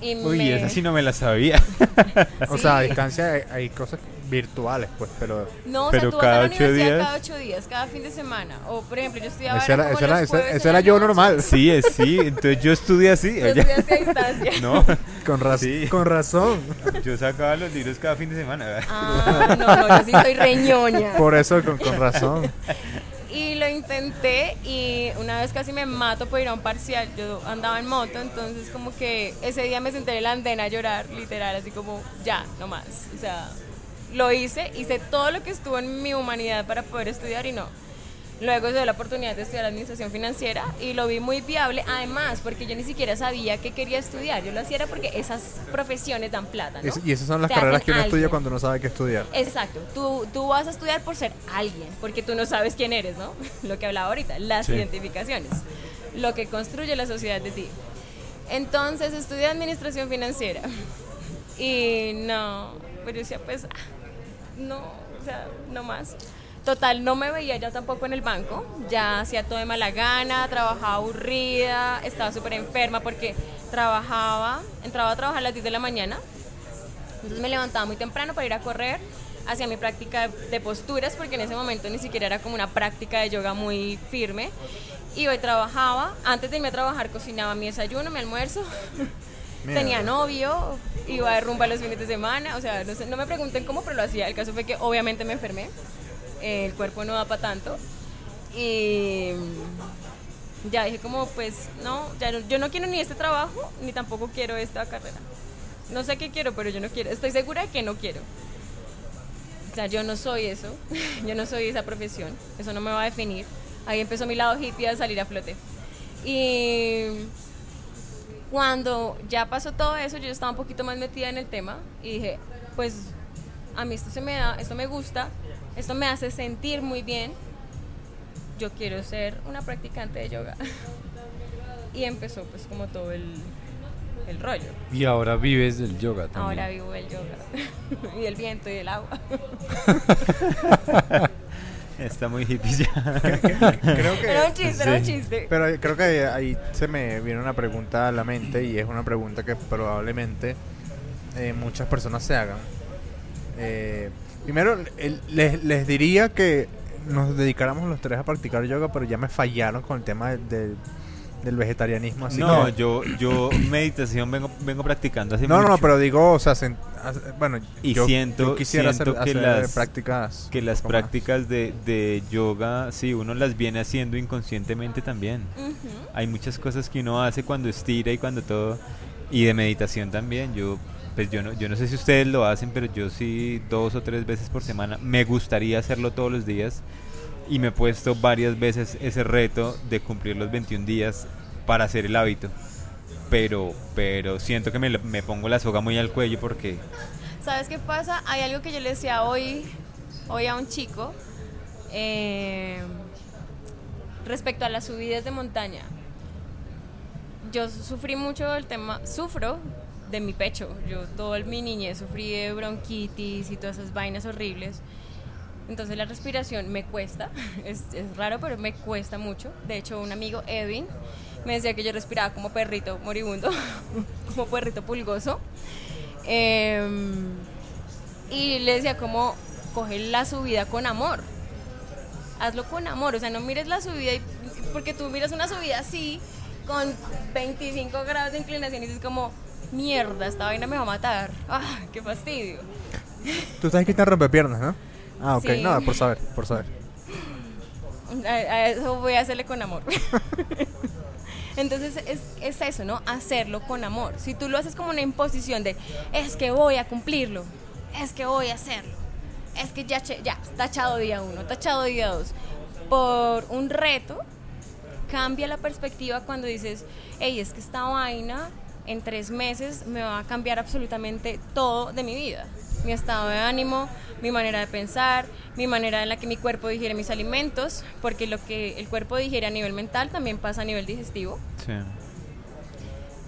y Uy, me- esa sí no me la sabía. (laughs) O Sí. sea, a distancia hay, hay cosas virtuales, pues, pero... No, o Pero sea, tú vas a cada la universidad días. cada ocho días, cada fin de semana. O, por ejemplo, yo estudiaba Eso era era, como eso era, yo noche. normal. (laughs) Sí, es sí. Entonces yo estudié así. Tú ella- estudiaste a distancia. (laughs) No, Con, raz- Sí. con razón. yo sacaba los libros cada fin de semana. Ah, no, no, yo sí soy reñoña. Por eso, con, con razón. Y lo intenté y una vez casi me mato por ir a un parcial. Yo andaba en moto, entonces como que ese día me senté en la andena a llorar, literal, así como ya, no más. O sea, lo hice, hice todo lo que estuvo en mi humanidad para poder estudiar y no. Luego se dio la oportunidad de estudiar administración financiera y lo vi muy viable, además porque yo ni siquiera sabía que quería estudiar. Yo lo hacía porque esas profesiones dan plata, ¿no? Es- y esas son las Te carreras que uno estudia cuando no sabe qué estudiar. Exacto, tú, tú vas a estudiar por ser alguien, porque tú no sabes quién eres, ¿no? (laughs) Lo que hablaba ahorita, las Sí. identificaciones, lo que construye la sociedad de ti. Entonces estudié administración financiera (laughs) y no, pero yo decía, pues, ah, no, o sea, no más. Total, no me veía ya tampoco en el banco, ya hacía todo de mala gana, trabajaba aburrida, estaba súper enferma porque trabajaba, entraba a trabajar a las 10 de la mañana, entonces me levantaba muy temprano para ir a correr, hacía mi práctica de, posturas, porque en ese momento ni siquiera era como una práctica de yoga muy firme. Iba y trabajaba, antes de irme a trabajar cocinaba mi desayuno, mi almuerzo, (laughs) Mierda. tenía novio, iba de rumba los fines de semana, o sea, no, sé, no me pregunten cómo, pero lo hacía. El caso fue que obviamente me enfermé, el cuerpo no da para tanto. Y ya dije como, pues no, ya yo no quiero ni este trabajo, ni tampoco quiero esta carrera. No sé qué quiero, pero yo no quiero. Estoy segura de que no quiero. O sea, yo no soy eso. (laughs) Yo no soy esa profesión. Eso no me va a definir. Ahí empezó mi lado hippie a salir a flote. Y cuando ya pasó todo eso, yo estaba un poquito más metida en el tema y dije, pues a mí esto se me da, esto me gusta, esto me hace sentir muy bien. Yo quiero ser una practicante de yoga. Y empezó pues como todo el, el rollo. Y ahora vives del yoga también. Ahora vivo el yoga (laughs) y del viento y del agua. (laughs) Está muy hippie ya. Creo que... Era un chiste, era un chiste. Pero creo que ahí se me viene una pregunta a la mente y es una pregunta que probablemente eh, muchas personas se hagan. Eh, primero, les, les diría que nos dedicáramos los tres a practicar yoga, pero ya me fallaron con el tema de- de- del vegetarianismo. Así no, que- yo, yo (coughs) meditación vengo, vengo practicando hace no, no, pero digo, o sea, bueno, Y yo, siento- yo quisiera hacer, que hacer las- prácticas. que las más. prácticas de, de yoga, sí, uno las viene haciendo inconscientemente también. Hay muchas cosas que uno hace cuando estira y cuando todo. Y de meditación también. Yo, pues yo no, yo no sé si ustedes lo hacen, pero yo sí dos o tres veces por semana. Me gustaría hacerlo todos los días. Y me he puesto varias veces ese reto de cumplir los 21 días para hacer el hábito. Pero, pero siento que me, me pongo la soga muy al cuello porque ¿Sabes qué pasa? Hay algo que yo le decía hoy, hoy a un chico eh, respecto a las subidas de montaña. Yo sufrí mucho el tema, sufro de mi pecho. Yo toda mi niñez sufrí de bronquitis y todas esas vainas horribles. Entonces la respiración me cuesta, (laughs) es, raro, pero me cuesta mucho. De hecho, un amigo, Edwin, me decía que yo respiraba como perrito moribundo, (laughs) como perrito pulgoso. Em, y le decía como, coge la subida con amor. Hazlo con amor, o sea, no mires la subida, y- porque tú miras una subida así, con 25 grados de inclinación y dices como, mierda, esta vaina me va a matar. Ah, qué fastidio. Tú sabes que te rompepiernas, ¿no? Ah, ok, Sí. no, por saber, por saber. A, a eso voy a hacerle con amor. (laughs) Entonces es, es eso, ¿no? Hacerlo con amor. Si tú lo haces como una imposición de, es que voy a cumplirlo, es que voy a hacerlo, es que ya, ya, tachado día uno, tachado día dos, por un reto, cambia la perspectiva cuando dices, hey, es que esta vaina en tres meses me va a cambiar absolutamente todo de mi vida. Mi estado de ánimo, mi manera de pensar, mi manera en la que mi cuerpo digiere mis alimentos, porque lo que el cuerpo digiere a nivel mental también pasa a nivel digestivo. sí.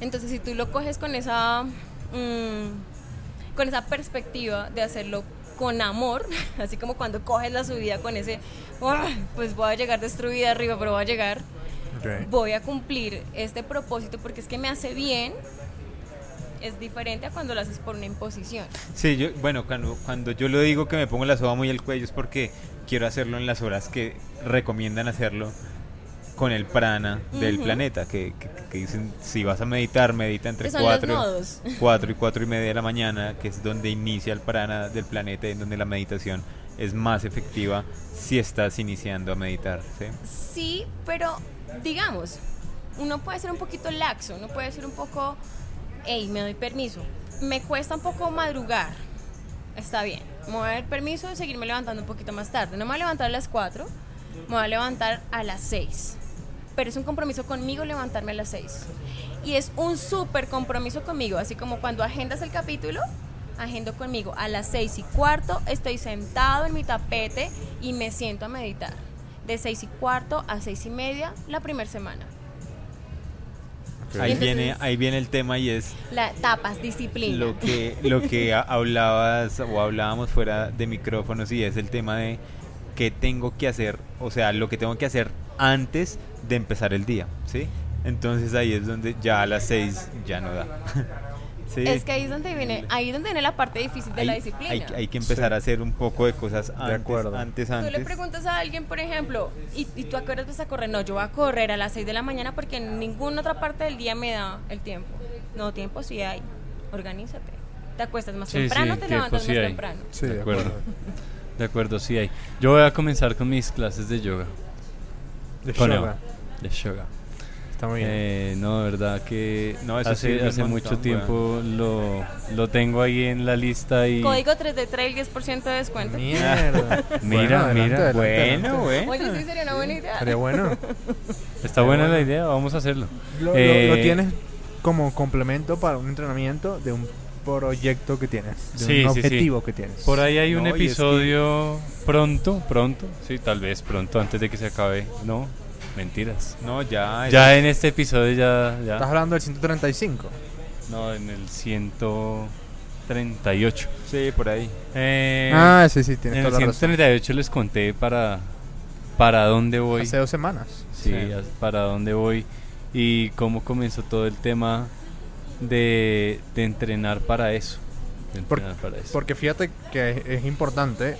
Entonces, si tú lo coges con esa, mm, con esa perspectiva de hacerlo con amor, (laughs) así como cuando coges la subida con ese, "Ah, pues voy a llegar destruida arriba, pero voy a llegar, Ok. voy a cumplir este propósito porque es que me hace bien, es diferente a cuando lo haces por una imposición. Sí, yo, bueno, cuando, cuando yo lo digo que me pongo la soga muy al cuello es porque quiero hacerlo en las horas que recomiendan hacerlo con el prana del Ujú. planeta, que, que- que dicen si vas a meditar, medita entre Que son los 4 nodos. 4 y 4 y media de la mañana, que es donde inicia el prana del planeta en donde la meditación es más efectiva si estás iniciando a meditar. ¿sí? Sí, pero digamos, uno puede ser un poquito laxo, uno puede ser un poco, hey, me doy permiso. Me cuesta un poco madrugar. Está bien. Me voy a dar permiso de seguirme levantando un poquito más tarde. No me voy a levantar a las 4, me voy a levantar a las 6. Pero es un compromiso conmigo levantarme a las 6. Y es un súper compromiso conmigo, así como cuando agendas el capítulo, agendo conmigo. A las 6 y cuarto estoy sentado en mi tapete y me siento a meditar. De 6 y cuarto a 6 y media la primera semana. Ahí, Entonces- viene, ahí viene el tema y es La tapas, disciplina. lo que, lo que (laughs) ha- hablabas o hablábamos fuera de micrófonos y es el tema de qué tengo que hacer, o sea, lo que tengo que hacer antes de empezar el día, ¿sí? Entonces ahí es donde ya a las seis ya no da. (laughs) ¿Sí? Es que ahí es donde viene, ahí es donde viene la parte difícil de hay, la disciplina. hay- hay que empezar a hacer un poco de cosas antes, acuerdo. antes, Tú le antes. preguntas a alguien, por ejemplo, ¿y, y tú a qué horas vas a correr? No, yo voy a correr a las 6 de la mañana porque en ninguna otra parte del día me da el tiempo. No, tiempo sí hay. Organízate. Te acuestas más Sí, temprano, sí, te levantas sí más hay. temprano. Sí, de de acuerdo. acuerdo. De acuerdo, sí hay. Yo voy a comenzar con mis clases de yoga. De Con yoga. De yoga. Está muy bien. Eh, no, de verdad que No, eso hace, hace mucho montón, tiempo lo, lo tengo ahí en la lista y... Código 3 de trail, 10% de descuento. Mierda. (laughs) Mira, adelante, mira. adelante, Bueno, adelante. bueno. Oye, sí sería una buena idea. Sería bueno. (laughs) Está buena bueno. la idea, vamos a hacerlo. Lo, lo- Eh, lo tienes como complemento para un entrenamiento de un proyecto que tienes, de Sí, un sí, sí. objetivo que tienes. Por ahí hay un es que- episodio pronto, pronto, sí, tal vez pronto, antes de que se acabe. No, mentiras. No, ya. Ya en este episodio ya... ya Estás hablando del 135. no, en el 138. Sí, por ahí. Eh, ah, sí, sí, tienes en el toda razón. 138 les conté para, para dónde voy. Hace dos semanas. Sí, Sí. para dónde voy y cómo comenzó todo el tema de, de entrenar para eso. de Por- entrenar para eso. Porque fíjate que es, es importante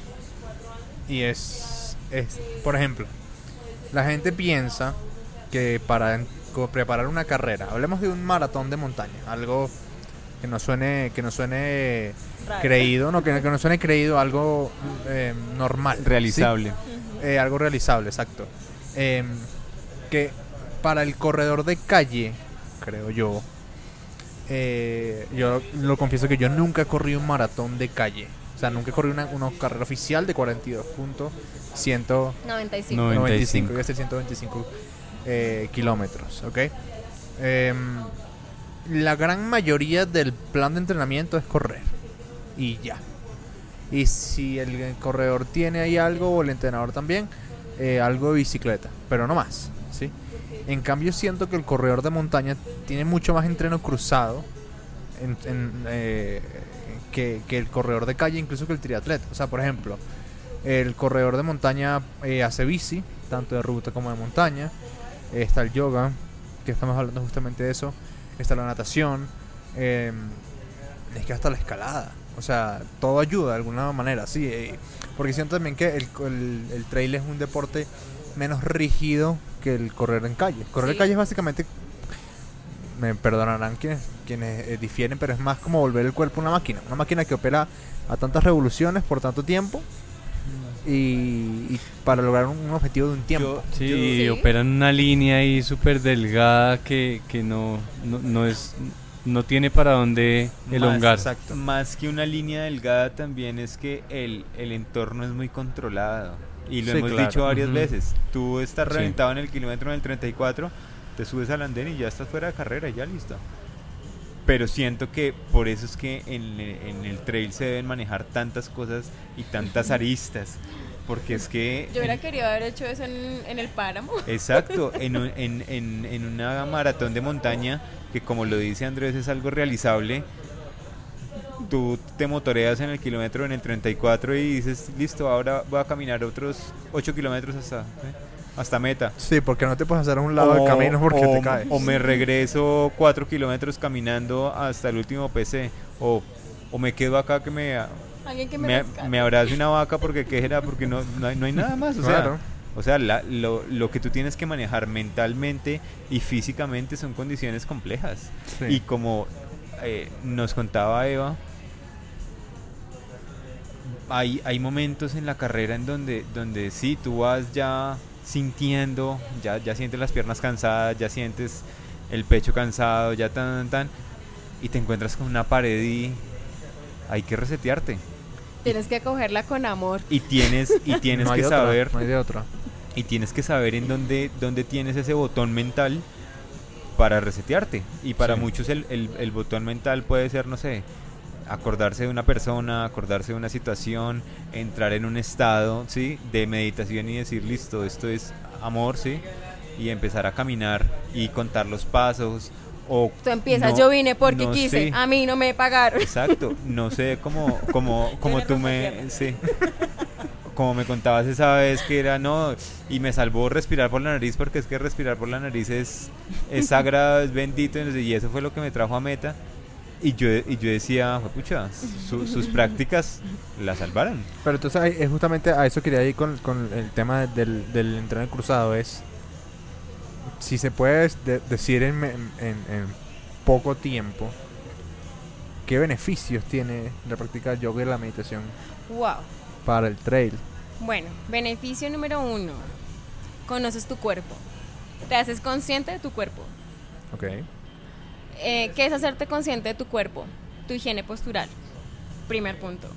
y es, es, por ejemplo, la gente piensa que para preparar una carrera, hablemos de un maratón de montaña, algo que no suene que no suene creído, no que, que, no suene creído, algo eh, normal, realizable, eh, algo realizable, exacto. Em, que para el corredor de calle, creo yo, eh, yo lo confieso que yo nunca corrí un maratón de calle. O sea, nunca corrí una, una carrera oficial de 42 puntos 195. Iba a ser 125 eh, kilómetros, ¿ok? Em, la gran mayoría del plan de entrenamiento es correr. Y ya. Y si el corredor tiene ahí algo, o el entrenador también, eh, algo de bicicleta, pero no más, ¿sí? En cambio siento que el corredor de montaña tiene mucho más entreno cruzado eh, que, que, el corredor de calle, incluso que el triatleta. O sea, por ejemplo, el corredor de montaña eh, hace bici, tanto de ruta como de montaña. Eh, está el yoga, que estamos hablando justamente de eso. Está la natación. eh, es que hasta la escalada. O sea, todo ayuda de alguna manera, sí. eh, porque siento también que el, el, el trail es un deporte menos rígido que el correr en calle. Correr en calle es básicamente, me perdonarán quienes, quienes eh, difieren, pero es más como volver el cuerpo una máquina. Una máquina que opera a tantas revoluciones por tanto tiempo y, y para lograr un, un objetivo de un tiempo. Sí, Yo- y Sí. operan una línea ahí súper delgada que, que no, no, no es no tiene para dónde elongar. Más, exacto. Más que una línea delgada también es que el, el entorno es muy controlado. Y lo Sí, hemos claro. dicho varias veces. Tú estás Sí. reventado en el kilómetro del 34, te subes al andén y ya estás fuera de carrera y ya listo. Pero siento que por eso es que en, en el trail se deben manejar tantas cosas y tantas aristas. porque es que... Yo hubiera querido haber hecho eso en, en el páramo. Exacto, (laughs) en, un- en, en, en una maratón de montaña, que como lo dice Andrés es algo realizable, tú te motoreas en el kilómetro en el 34 y dices, listo, ahora voy a caminar otros 8 kilómetros hasta, ¿eh? Hasta meta. Sí, porque no te puedes hacer a un lado del O- camino porque o- te caes. O me regreso 4 kilómetros caminando hasta el último PC. O, o me quedo acá que me, Alguien que me, me, abrace una vaca porque qué era, porque no, no, hay, no hay nada más. O sea, Claro. o sea la- lo, lo que tú tienes que manejar mentalmente y físicamente son condiciones complejas. Sí. Y como eh, nos contaba Eva, hay, hay momentos en la carrera en donde, donde sí, tú vas ya sintiendo, ya, ya sientes las piernas cansadas, ya sientes el pecho cansado, ya tan, tan, tan, y te encuentras con una pared y hay que resetearte. Tienes que cogerla con amor. Y tienes, y (laughs) tienes no que otra, saber, No hay de otra. y tienes que saber en dónde, dónde tienes ese botón mental para resetearte. Y para Sí. muchos el, el- el botón mental puede ser, no sé, acordarse de una persona, acordarse de una situación, entrar en un estado, ¿sí? De meditación y decir, listo, esto es amor, ¿sí? Y empezar a caminar y contar los pasos. O Tú empiezas, no- yo vine porque no quise, sé. a mí no me pagaron. Exacto, no sé cómo, cómo, cómo le tú me, sí, como me contabas esa vez que era no y me salvó respirar por la nariz porque es que respirar por la nariz es, es sagrado, es bendito y eso fue lo que me trajo a meta y yo y yo decía, pucha, su- sus prácticas la salvaron. Pero entonces es justamente a eso quería ir con, con el tema del, del entreno cruzado. Es si se puede de- decir en, en- en- en poco tiempo qué beneficios tiene la práctica del yoga y la meditación Wow. para el trail. Bueno, beneficio número uno. Conoces tu cuerpo. Te haces consciente de tu cuerpo. Ok. Eh, ¿Qué es hacerte consciente de tu cuerpo? Tu higiene postural. Primer punto.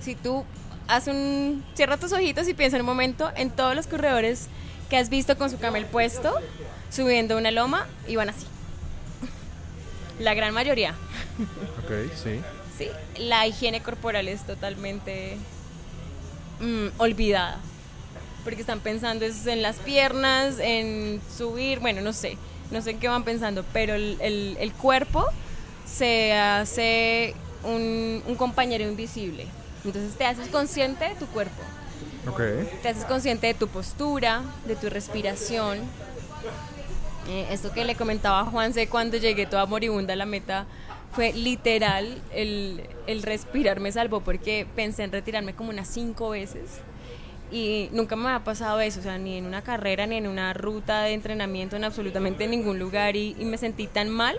Si tú haces un... Cierra tus ojitos y piensa en un momento en todos los corredores que has visto con su camel puesto, subiendo una loma y van así. (laughs) La gran mayoría. Ok, sí. Sí, la higiene corporal es totalmente mm, olvidada. Porque están pensando es en las piernas, en subir, bueno, no sé, no sé en qué van pensando, pero el, el- el cuerpo se hace un, un compañero invisible. Entonces te haces consciente de tu cuerpo, Ok. te haces consciente de tu postura, de tu respiración. Eh, esto que le comentaba a Juanse cuando llegué toda moribunda a la meta fue literal, el, el respirar me salvó porque pensé en retirarme como unas cinco veces y nunca me ha pasado eso, o sea, ni en una carrera, ni en una ruta de entrenamiento, en absolutamente ningún lugar y, y me sentí tan mal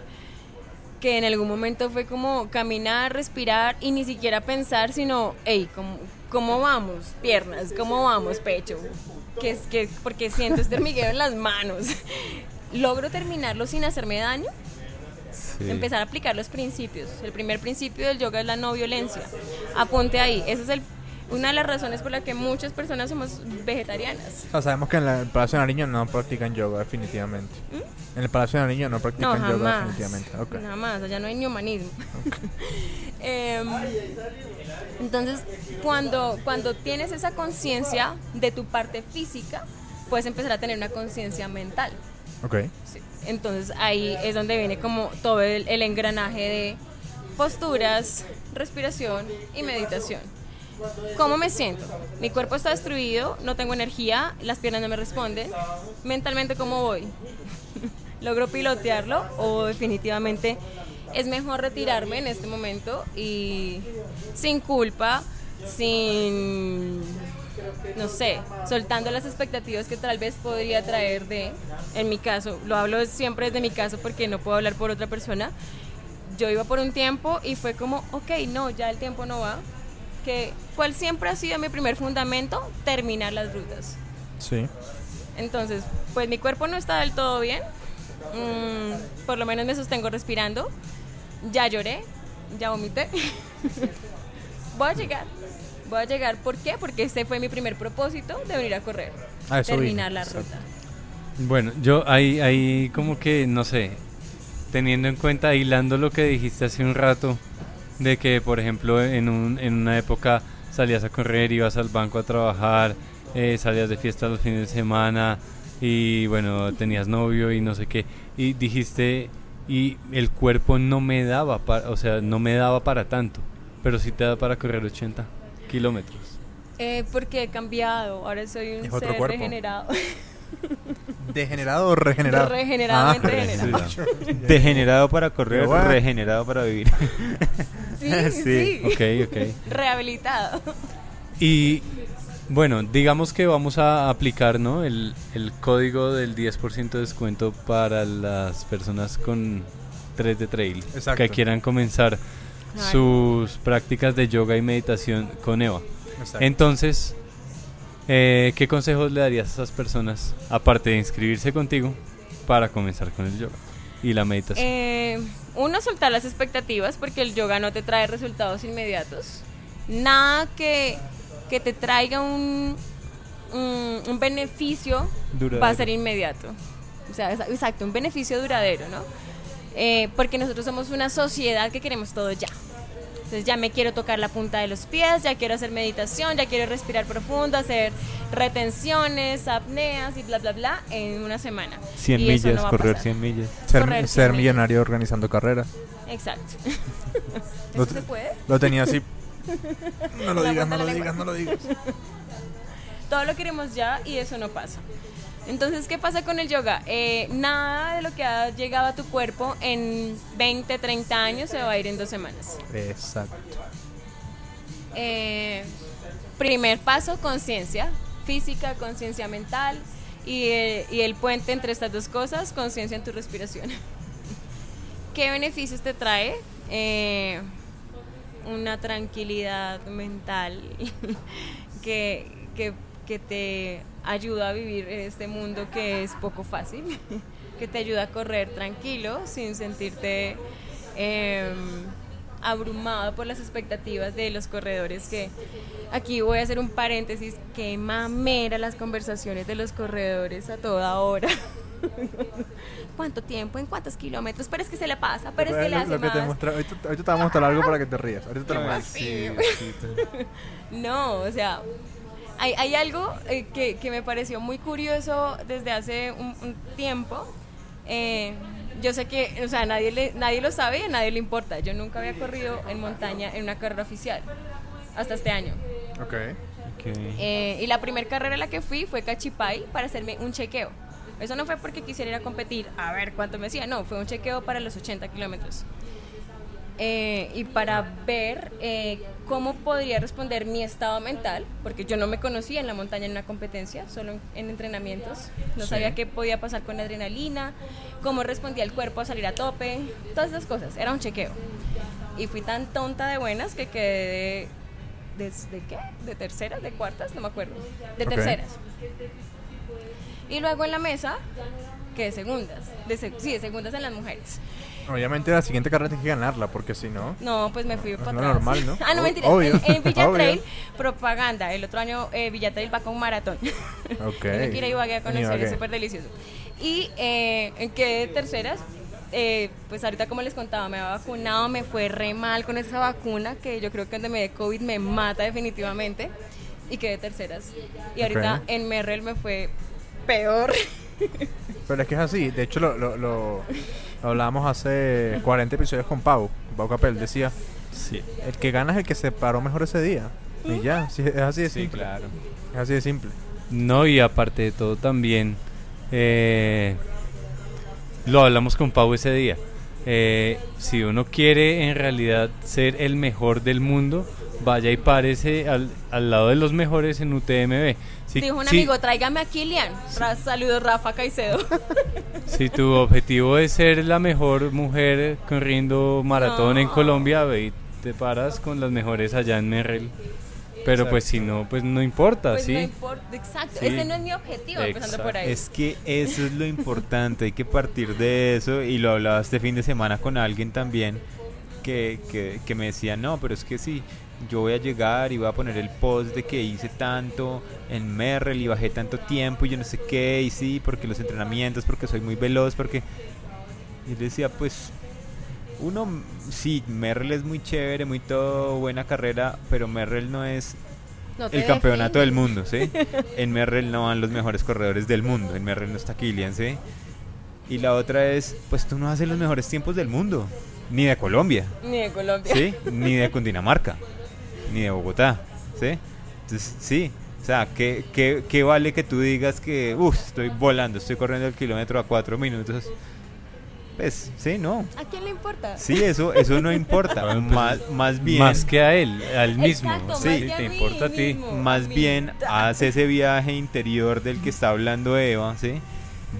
que en algún momento fue como caminar, respirar y ni siquiera pensar, sino, hey, ¿cómo, cómo vamos? Piernas, ¿cómo vamos? Pecho. Que es que, porque siento este hormigueo en las manos. (laughs) ¿Logro terminarlo sin hacerme daño? Empezar a aplicar los principios. El primer principio del yoga es la no violencia. Apunte ahí. Esa es el, una de las razones por la que muchas personas somos vegetarianas. O sea, sabemos que en la- el Palacio de Nariño no practican yoga, definitivamente. En el Palacio de Nariño no ¿Mm? No, practican yoga, definitivamente. Nada más, allá no hay ni humanismo. (laughs) Em, entonces, cuando, cuando tienes esa conciencia de tu parte física, puedes empezar a tener una conciencia mental. Ok. Sí. Entonces ahí es donde viene como todo el, el engranaje de posturas, respiración y meditación. ¿Cómo me siento? Mi cuerpo está destruido, no tengo energía, las piernas no me responden. Mentalmente, ¿cómo voy? (laughs) ¿Logro pilotearlo o definitivamente es mejor retirarme en este momento y sin culpa, sin, no sé, soltando las expectativas que tal vez podría traer de, en mi caso, lo hablo siempre desde mi caso porque no puedo hablar por otra persona, yo iba por un tiempo y fue como, ok, no, ya el tiempo no va, que cuál siempre ha sido mi primer fundamento, terminar las rutas. Sí. Entonces, pues mi cuerpo no está del todo bien. Mm, por lo menos me sostengo respirando. Ya lloré, ya vomité. (laughs) Voy a llegar. Voy a llegar. ¿Por qué? Porque ese fue mi primer propósito de venir a correr. Terminar la ruta. Bueno, yo ahí, ahí como que, no sé, teniendo en cuenta, hilando lo que dijiste hace un rato, de que, por ejemplo, en, un, en una época salías a correr, ibas al banco a trabajar, eh, salías de fiesta los fines de semana y bueno, tenías novio y no sé qué. Y dijiste, y el cuerpo no me daba, para, o sea, no me daba para tanto, pero sí te da para correr 80 kilómetros. Eh, porque he cambiado, ahora soy un ser cuerpo. regenerado. (laughs) ¿Degenerado o regenerado? Regeneradamente Ah, regenerado. Degenerado para correr, bueno. regenerado para vivir. Sí, (laughs) Sí, sí. Ok, ok. Rehabilitado. Y bueno, digamos que vamos a aplicar ¿no? el, el código del 10% de descuento para las personas con 3 de trail Exacto. que quieran comenzar Ay. sus prácticas de yoga y meditación con Eva. Exacto. Entonces, eh, ¿qué consejos le darías a esas personas, aparte de inscribirse contigo, para comenzar con el yoga y la meditación? Eh, uno, soltar las expectativas porque el yoga no te trae resultados inmediatos. Nada que, que te traiga un, un, un beneficio Duradero. va a ser inmediato. O sea, exa- exacto, un beneficio duradero, ¿no? Eh, porque nosotros somos una sociedad que queremos todo ya. Entonces ya me quiero tocar la punta de los pies, ya quiero hacer meditación, ya quiero respirar profundo, hacer retenciones, apneas y bla, bla, bla en una semana. 100 Y eso millas, no correr pasar. 100 millas. ser, correr ser millonario organizando carreras. Exacto. Lo (laughs) ¿Eso se puede? Lo tenía así. (laughs) No lo La digas, no lo digas, no lo digas. Todo lo queremos ya y eso no pasa. Entonces, ¿qué pasa con el yoga? Eh, nada de lo que ha llegado a tu cuerpo en 20, 30 años se va a ir en dos semanas. Exacto. Eh, primer paso, conciencia física, conciencia mental y, eh, y el puente entre estas dos cosas, conciencia en tu respiración. (laughs) ¿Qué beneficios te trae? Eh, una tranquilidad mental (laughs) que, que, que te ayuda a vivir en este mundo que es poco fácil, (laughs) que te ayuda a correr tranquilo sin sentirte em, abrumado por las expectativas de los corredores que aquí voy a hacer un paréntesis que mamera las conversaciones de los corredores a toda hora. (laughs) Cuánto tiempo en cuántos kilómetros pero es que se le pasa pero es que le Lo- hace lo que te más. te voy a mostrar algo para que te rías. Ahorita te lo (laughs) fastidio. No, o sea, hay, hay algo eh, que, que me pareció muy curioso desde hace un, un tiempo. Eh, yo sé que, o sea, nadie, le- nadie lo sabe y a nadie le importa. Yo nunca había corrido en montaña en una carrera oficial hasta este año. Ok. Ok. Eh, y la primera carrera a la que fui fue Cachipay para hacerme un chequeo. Eso no fue porque quisiera ir a competir a ver cuánto me hacía, no, fue un chequeo para los 80 kilómetros. Eh, y para ver eh, cómo podría responder mi estado mental, porque yo no me conocía en la montaña en una competencia, solo en, en entrenamientos. No Sí. sabía qué podía pasar con la adrenalina, cómo respondía el cuerpo a salir a tope, todas esas cosas. Era un chequeo. Y fui tan tonta de buenas que quedé de, de, ¿de qué? ¿De terceras? ¿De cuartas? No me acuerdo. De terceras. Y luego en la mesa, que de segundas. De sí, de segundas en las mujeres. Obviamente la siguiente carrera tienes que ganarla, porque si no... No, pues me fui para lo atrás. normal, ¿no? (laughs) ah, no, mentira. En, en Villa obvio. Trail, propaganda. El otro año eh, Villa Trail va con maratón. (laughs) Ok. Tengo que ir a Ibagué a conocer, Ibagué. es súper delicioso. Y eh, en quedé de terceras. eh, pues ahorita como les contaba, me había vacunado, me fue re mal con esa vacuna que yo creo que donde me dé COVID me mata definitivamente. Y quedé terceras. Y ahorita en Merrell me fue peor. (laughs) Pero es que es así. De hecho, lo, lo, lo- lo hablábamos hace 40 episodios con Pau. Pau Capel decía, Sí. el que gana es el que se paró mejor ese día. Y ya, es así de Sí, simple. claro. Es así de simple. No, y aparte de todo también, eh, lo hablamos con Pau ese día. Eh, si uno quiere en realidad ser el mejor del mundo, vaya y párese al, al lado de los mejores en UTMB. Si, Dijo un si- amigo, tráigame a Kilian. Saludos, Rafa Caicedo. (laughs) si tu objetivo es ser la mejor mujer corriendo maratón en. Colombia, ve y te paras con las mejores allá en Merrell. Pero pues si no, pues no importa, Pues ¿sí? no importa, exacto. Sí. Ese no es mi objetivo, empezando por ahí. Es que eso es lo importante, hay que partir de eso y lo hablaba este fin de semana con alguien también que, que, que me decía, no, pero es que sí, yo voy a llegar y voy a poner el post de que hice tanto en Merrell y bajé tanto tiempo y yo no sé qué, y sí, porque los entrenamientos, porque soy muy veloz, porque... Y le decía, pues uno, sí, Merrell es muy chévere, muy todo, buena carrera, pero Merrell no es No el campeonato define. del mundo, ¿sí? (laughs) En Merrell no van los mejores corredores del mundo, en Merrell no está Kilian, ¿sí? Y la otra es, pues tú no haces los mejores tiempos del mundo, ni de Colombia, Ni de Colombia. ¿sí? Ni de Cundinamarca, ni de Bogotá, ¿sí? Entonces, sí, o sea, ¿qué, qué, qué vale que tú digas que, uff, estoy volando, estoy corriendo el kilómetro a cuatro minutos? Pues, sí, no. ¿A quién le importa? Sí, eso, eso no importa. Bueno, (laughs) pues, más, más bien, Más que a él, al mismo. Exacto, Sí. más que a te mí importa a ti. mismo, más a bien haz ese viaje interior del que está hablando Eva, ¿sí?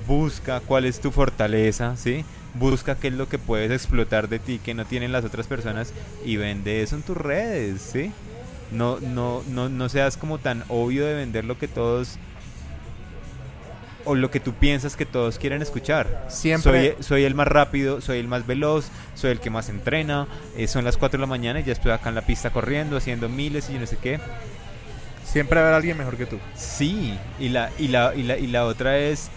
Busca cuál es tu fortaleza, ¿sí? Busca qué es lo que puedes explotar de ti que no tienen las otras personas y vende eso en tus redes, ¿sí? No, no, no, no seas como tan obvio de vender lo que todos o lo que tú piensas que todos quieren escuchar. Siempre- Soy, soy el más rápido, soy el más veloz, soy el que más entrena, eh, son las 4 de la mañana y ya estoy acá en la pista corriendo, haciendo miles y yo no sé qué. Siempre haber alguien mejor que tú. Sí, y la, y la, y la, y la otra es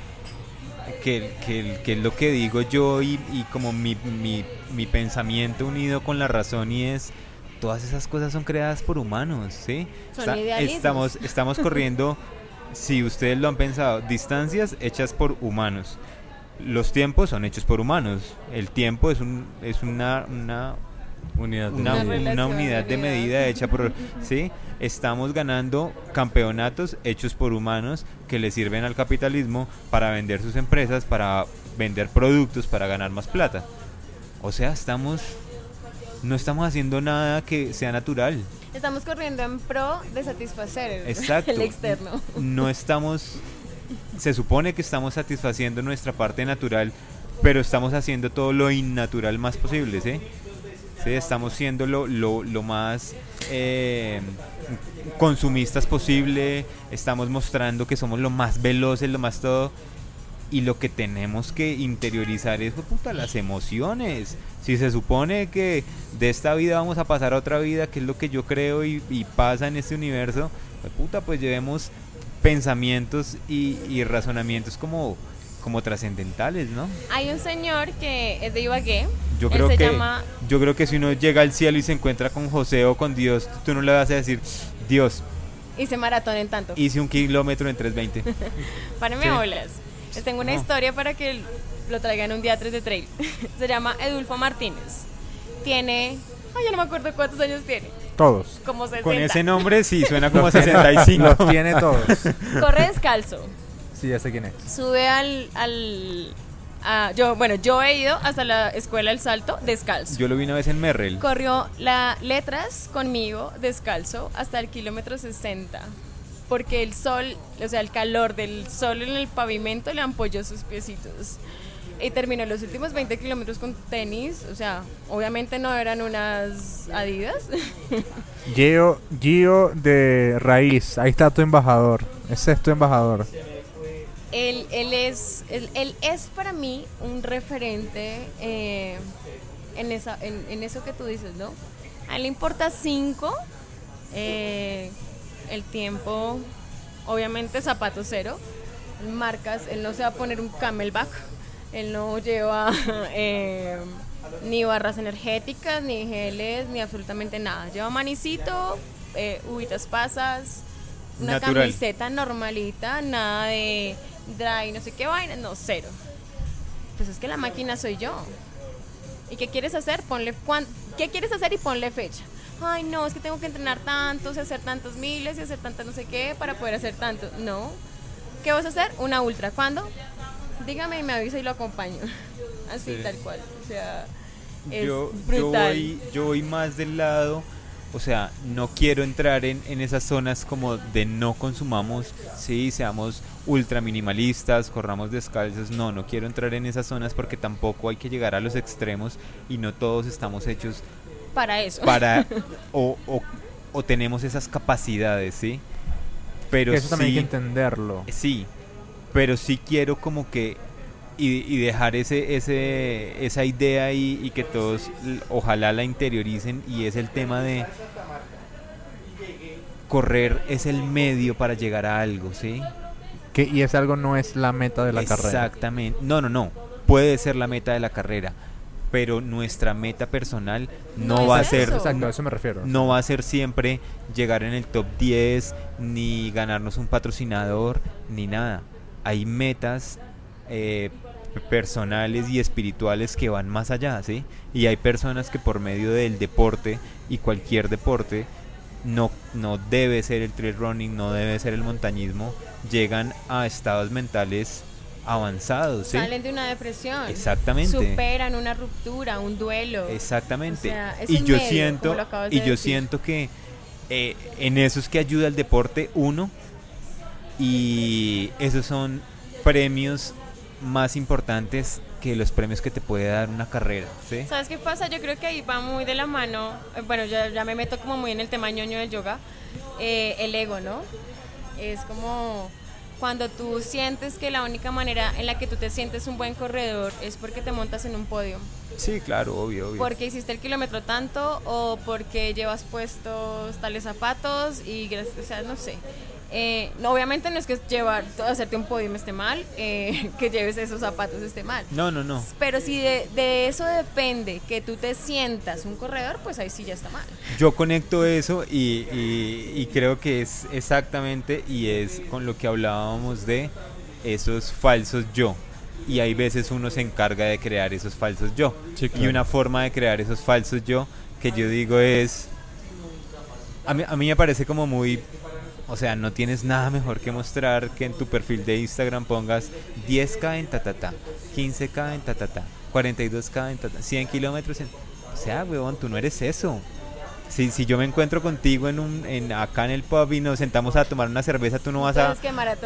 que, que, que es lo que digo yo y, y como mi, mi, mi pensamiento unido con la razón y es, todas esas cosas son creadas por humanos, ¿sí? Son estamos, estamos corriendo, si ustedes lo han pensado, distancias hechas por humanos. Los tiempos son hechos por humanos. El tiempo es, un, es una, una, Unidad de una, unidad de unidad. medida hecha por (laughs) sí estamos ganando campeonatos hechos por humanos que le sirven al capitalismo para vender sus empresas para vender productos para ganar más plata o sea estamos no estamos haciendo nada que sea natural Estamos corriendo en pro de satisfacer el, (laughs) Exacto. el externo. no estamos se supone que estamos satisfaciendo nuestra parte natural pero estamos haciendo todo lo innatural más posible ¿sí? Sí, estamos siendo lo, lo, más eh, consumistas posible, estamos mostrando que somos lo más veloces, lo más todo. Y lo que tenemos que interiorizar es, "Jue puta, las emociones. Si se supone que de esta vida vamos a pasar a otra vida, que es lo que yo creo y, pasa en este universo, jue puta, pues llevemos pensamientos y razonamientos como, como trascendentales, ¿no? Hay un señor que es de Ibagué. Yo creo que llama yo creo que si uno llega al cielo y se encuentra con José o con Dios, tú no le vas a decir, Dios, Hice maratón en tanto. hice un kilómetro en 320. (laughs) Párame Sí. bolas. Les tengo una No. historia para que lo traigan un día 3 de trail. (laughs) Se llama Edulfo Martínez. Tiene. Ay, yo no me acuerdo cuántos años tiene. Todos. Como 60. Con ese nombre sí suena como 65. Los tiene todos. Corre descalzo. Sí, ya sé quién es. Sube al. al a- yo, bueno, yo he ido hasta la escuela del salto descalzo. Yo lo vi una vez en Merrell. Corrió las letras conmigo descalzo hasta el kilómetro 60. Porque el sol, o sea, el calor del sol en el pavimento le ampolló sus piecitos. Y terminó los últimos 20 kilómetros con tenis. O sea, obviamente no eran unas adidas. Gio, Gio de Raíz. Ahí está tu embajador. Ese es tu embajador. Él, él, es, él, él es para mí un referente eh, en, esa, en, en eso que tú dices, ¿no? A él le importa cinco, eh, el tiempo, obviamente zapato cero, marcas, él no se va a poner un camelback, él no lleva (laughs) eh, ni barras energéticas, ni geles, ni absolutamente nada. Lleva manicito, uvitas pasas, una Natural. camiseta normalita, nada de dry, no sé qué vaina, no, cero. Pues es que la máquina soy yo. ¿Y qué quieres hacer? Ponle cuán- ¿Qué quieres hacer y ponle fecha? Ay, no, es que tengo que entrenar tantos y hacer tantos miles y hacer tantas no sé qué para poder hacer tanto. No. ¿Qué vas a hacer? Una ultra. ¿Cuándo? Dígame y me avisa y lo acompaño. (laughs) Así, Sí. tal cual. O sea, es Yo, yo, brutal. voy, yo voy más del lado, o sea, no quiero entrar en, en esas zonas como de no consumamos, sí, seamos ultra minimalistas, corramos descalzos, no, no quiero entrar en esas zonas porque tampoco hay que llegar a los extremos y no todos estamos hechos Para eso. para (laughs) o, o, o tenemos esas capacidades, ¿sí? Pero eso también hay sí- que entenderlo. Sí, pero sí quiero como que y, y dejar ese, ese, esa idea ahí y que todos ojalá la interioricen y es el tema de correr es el medio para llegar a algo, ¿sí? Que, y ese algo no es la meta de la carrera. Exactamente. No, no, no. Puede ser la meta de la carrera, pero nuestra meta personal no, No va a es ser eso. Exacto, a eso me refiero. no va a ser siempre llegar en el top 10 ni ganarnos un patrocinador ni nada. Hay metas eh, personales y espirituales que van más allá, ¿sí? Y hay personas que por medio del deporte y cualquier deporte no, no debe ser el trail running, no debe ser el montañismo, llegan a estados mentales avanzados, ¿sí? Salen de una depresión. Exactamente. Superan una ruptura, un duelo. Exactamente. O sea, y yo medio, siento y de yo siento que eh, en eso es que ayuda el deporte uno y esos son premios más importantes que los premios que te puede dar una carrera, ¿sí? ¿Sabes qué pasa? Yo creo que ahí va muy de la mano, eh, bueno, ya, ya me meto como muy en el tema ñoño del yoga, eh, el ego, ¿no? Es como cuando tú sientes que la única manera en la que tú te sientes un buen corredor es porque te montas en un podio, Sí, claro, obvio, obvio. porque hiciste el kilómetro tanto o porque llevas puestos tales zapatos y, gracias- o sea, no sé. Eh, no, obviamente no es que llevar, hacerte un podio esté mal, eh, (laughs) que lleves esos zapatos esté mal. No, no, no. Pero si de, de eso depende que tú te sientas un corredor, pues ahí sí ya está mal. Yo conecto eso y, y- y creo que es exactamente y es con lo que hablábamos de esos falsos yo. Y hay veces uno se encarga de crear esos falsos yo. Sí, Y una forma de crear esos falsos yo que yo digo es... A mí, a mí me parece como muy... O sea, no tienes nada mejor que mostrar que en tu perfil de Instagram pongas 10k en tatata, 15k en tatata, 42k en tatata, 100 kilómetros en... O sea, huevón, tú no eres eso. Si, si yo me encuentro contigo en un, en, acá en el pub y nos sentamos a tomar una cerveza, tú no vas a,